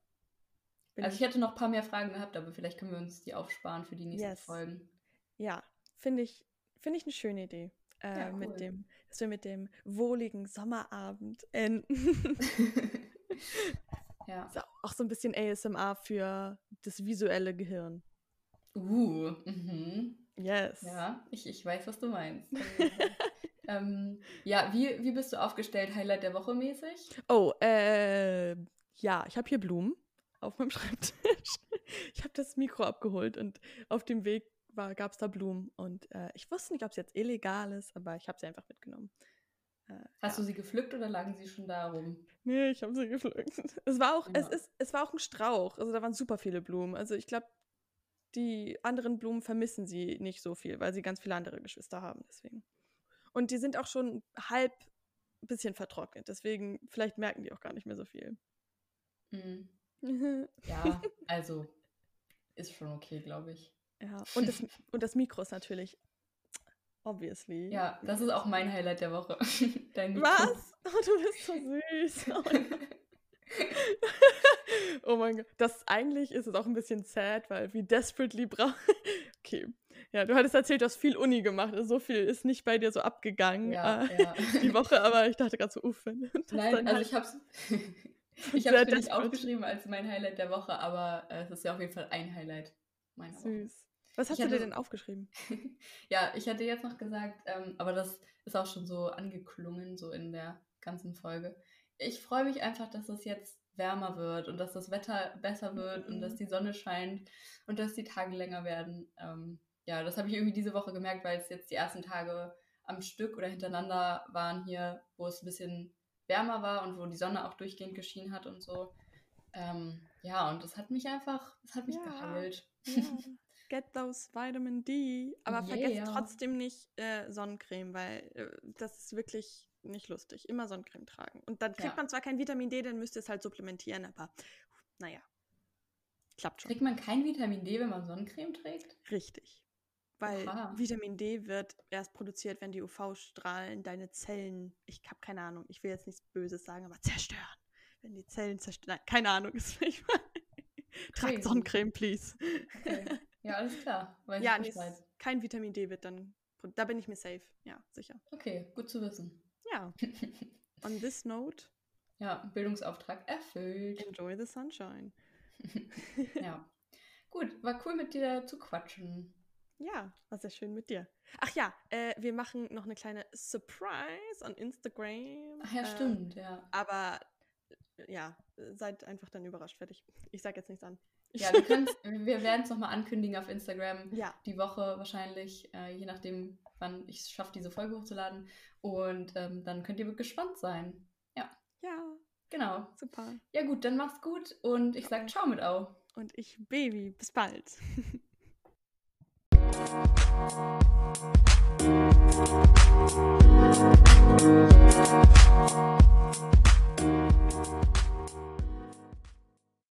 Bin also ich hätte noch ein paar mehr Fragen gehabt, aber vielleicht können wir uns die aufsparen für die nächsten yes. Folgen.
Ja, finde ich, find ich eine schöne Idee. Äh, ja, cool. mit dem, dass wir mit dem wohligen Sommerabend enden.
ja.
Ist auch so ein bisschen ASMR für das visuelle Gehirn.
Uh, mhm.
Yes.
Ja, ich, ich weiß, was du meinst. ähm, ja, wie, wie bist du aufgestellt, Highlight der Woche mäßig?
Oh, äh, ja, ich habe hier Blumen auf meinem Schreibtisch. ich habe das Mikro abgeholt und auf dem Weg gab es da Blumen. Und äh, ich wusste nicht, ob es jetzt illegal ist, aber ich habe sie einfach mitgenommen.
Äh, Hast ja. du sie gepflückt oder lagen sie schon da rum?
Nee, ich habe sie gepflückt. Es war auch, ja. es ist, es war auch ein Strauch. Also da waren super viele Blumen. Also ich glaube, die anderen Blumen vermissen sie nicht so viel, weil sie ganz viele andere Geschwister haben. Deswegen. Und die sind auch schon halb ein bisschen vertrocknet. Deswegen, vielleicht merken die auch gar nicht mehr so viel.
Mhm. ja, also ist schon okay, glaube ich.
Ja, und das, und das Mikro ist natürlich obviously.
Ja, das ist auch mein Highlight der Woche.
Dein. Was? Oh, du bist so süß. Oh mein, oh mein Gott. Das eigentlich ist es auch ein bisschen sad, weil wie desperately braucht. okay. Ja, du hattest erzählt, du hast viel Uni gemacht. Also so viel ist nicht bei dir so abgegangen
ja, äh, ja.
die Woche, aber ich dachte gerade so, uff.
Nein, also halt ich hab's. ich habe es nicht aufgeschrieben als mein Highlight der Woche, aber äh, es ist ja auf jeden Fall ein Highlight meiner Süß. Woche.
Was hast ich du dir denn aufgeschrieben?
ja, ich hatte jetzt noch gesagt, ähm, aber das ist auch schon so angeklungen, so in der ganzen Folge. Ich freue mich einfach, dass es jetzt wärmer wird und dass das Wetter besser wird mhm. und dass mhm. die Sonne scheint und dass die Tage länger werden. Ähm, ja, das habe ich irgendwie diese Woche gemerkt, weil es jetzt die ersten Tage am Stück oder hintereinander waren hier, wo es ein bisschen wärmer war und wo die Sonne auch durchgehend geschienen hat und so. Ähm, ja, und das hat mich einfach, das hat mich ja, geheilt.
Ja. Get those Vitamin D. Aber yeah. vergesst trotzdem nicht äh, Sonnencreme, weil äh, das ist wirklich nicht lustig. Immer Sonnencreme tragen. Und dann kriegt ja. man zwar kein Vitamin D, dann müsst ihr es halt supplementieren, aber naja. Klappt schon.
Kriegt man kein Vitamin D, wenn man Sonnencreme trägt?
Richtig. Weil Aha. Vitamin D wird erst produziert, wenn die UV-Strahlen deine Zellen, ich habe keine Ahnung, ich will jetzt nichts Böses sagen, aber zerstören. Wenn die Zellen zerstören. Keine Ahnung, ist nicht mal. Tragt Sonnencreme, please.
Okay. Ja, alles klar.
Weiß ja, nicht, kein Vitamin D wird dann. Da bin ich mir safe. Ja, sicher.
Okay, gut zu wissen.
Ja. On this note.
Ja, Bildungsauftrag erfüllt.
Enjoy the sunshine.
ja. Gut, war cool mit dir zu quatschen.
Ja, war sehr schön mit dir. Ach ja, äh, wir machen noch eine kleine Surprise on Instagram.
Ach ja, äh, stimmt, ja.
Aber ja, seid einfach dann überrascht. Fertig. Ich sag jetzt nichts an.
Ja, wir, wir werden es nochmal ankündigen auf Instagram.
Ja.
Die Woche wahrscheinlich, äh, je nachdem, wann ich es schaffe, diese Folge hochzuladen. Und ähm, dann könnt ihr gespannt sein. Ja.
Ja.
Genau.
Super.
Ja, gut, dann mach's gut und ich sag Ciao mit Au.
Und ich Baby. Bis bald. Thank you.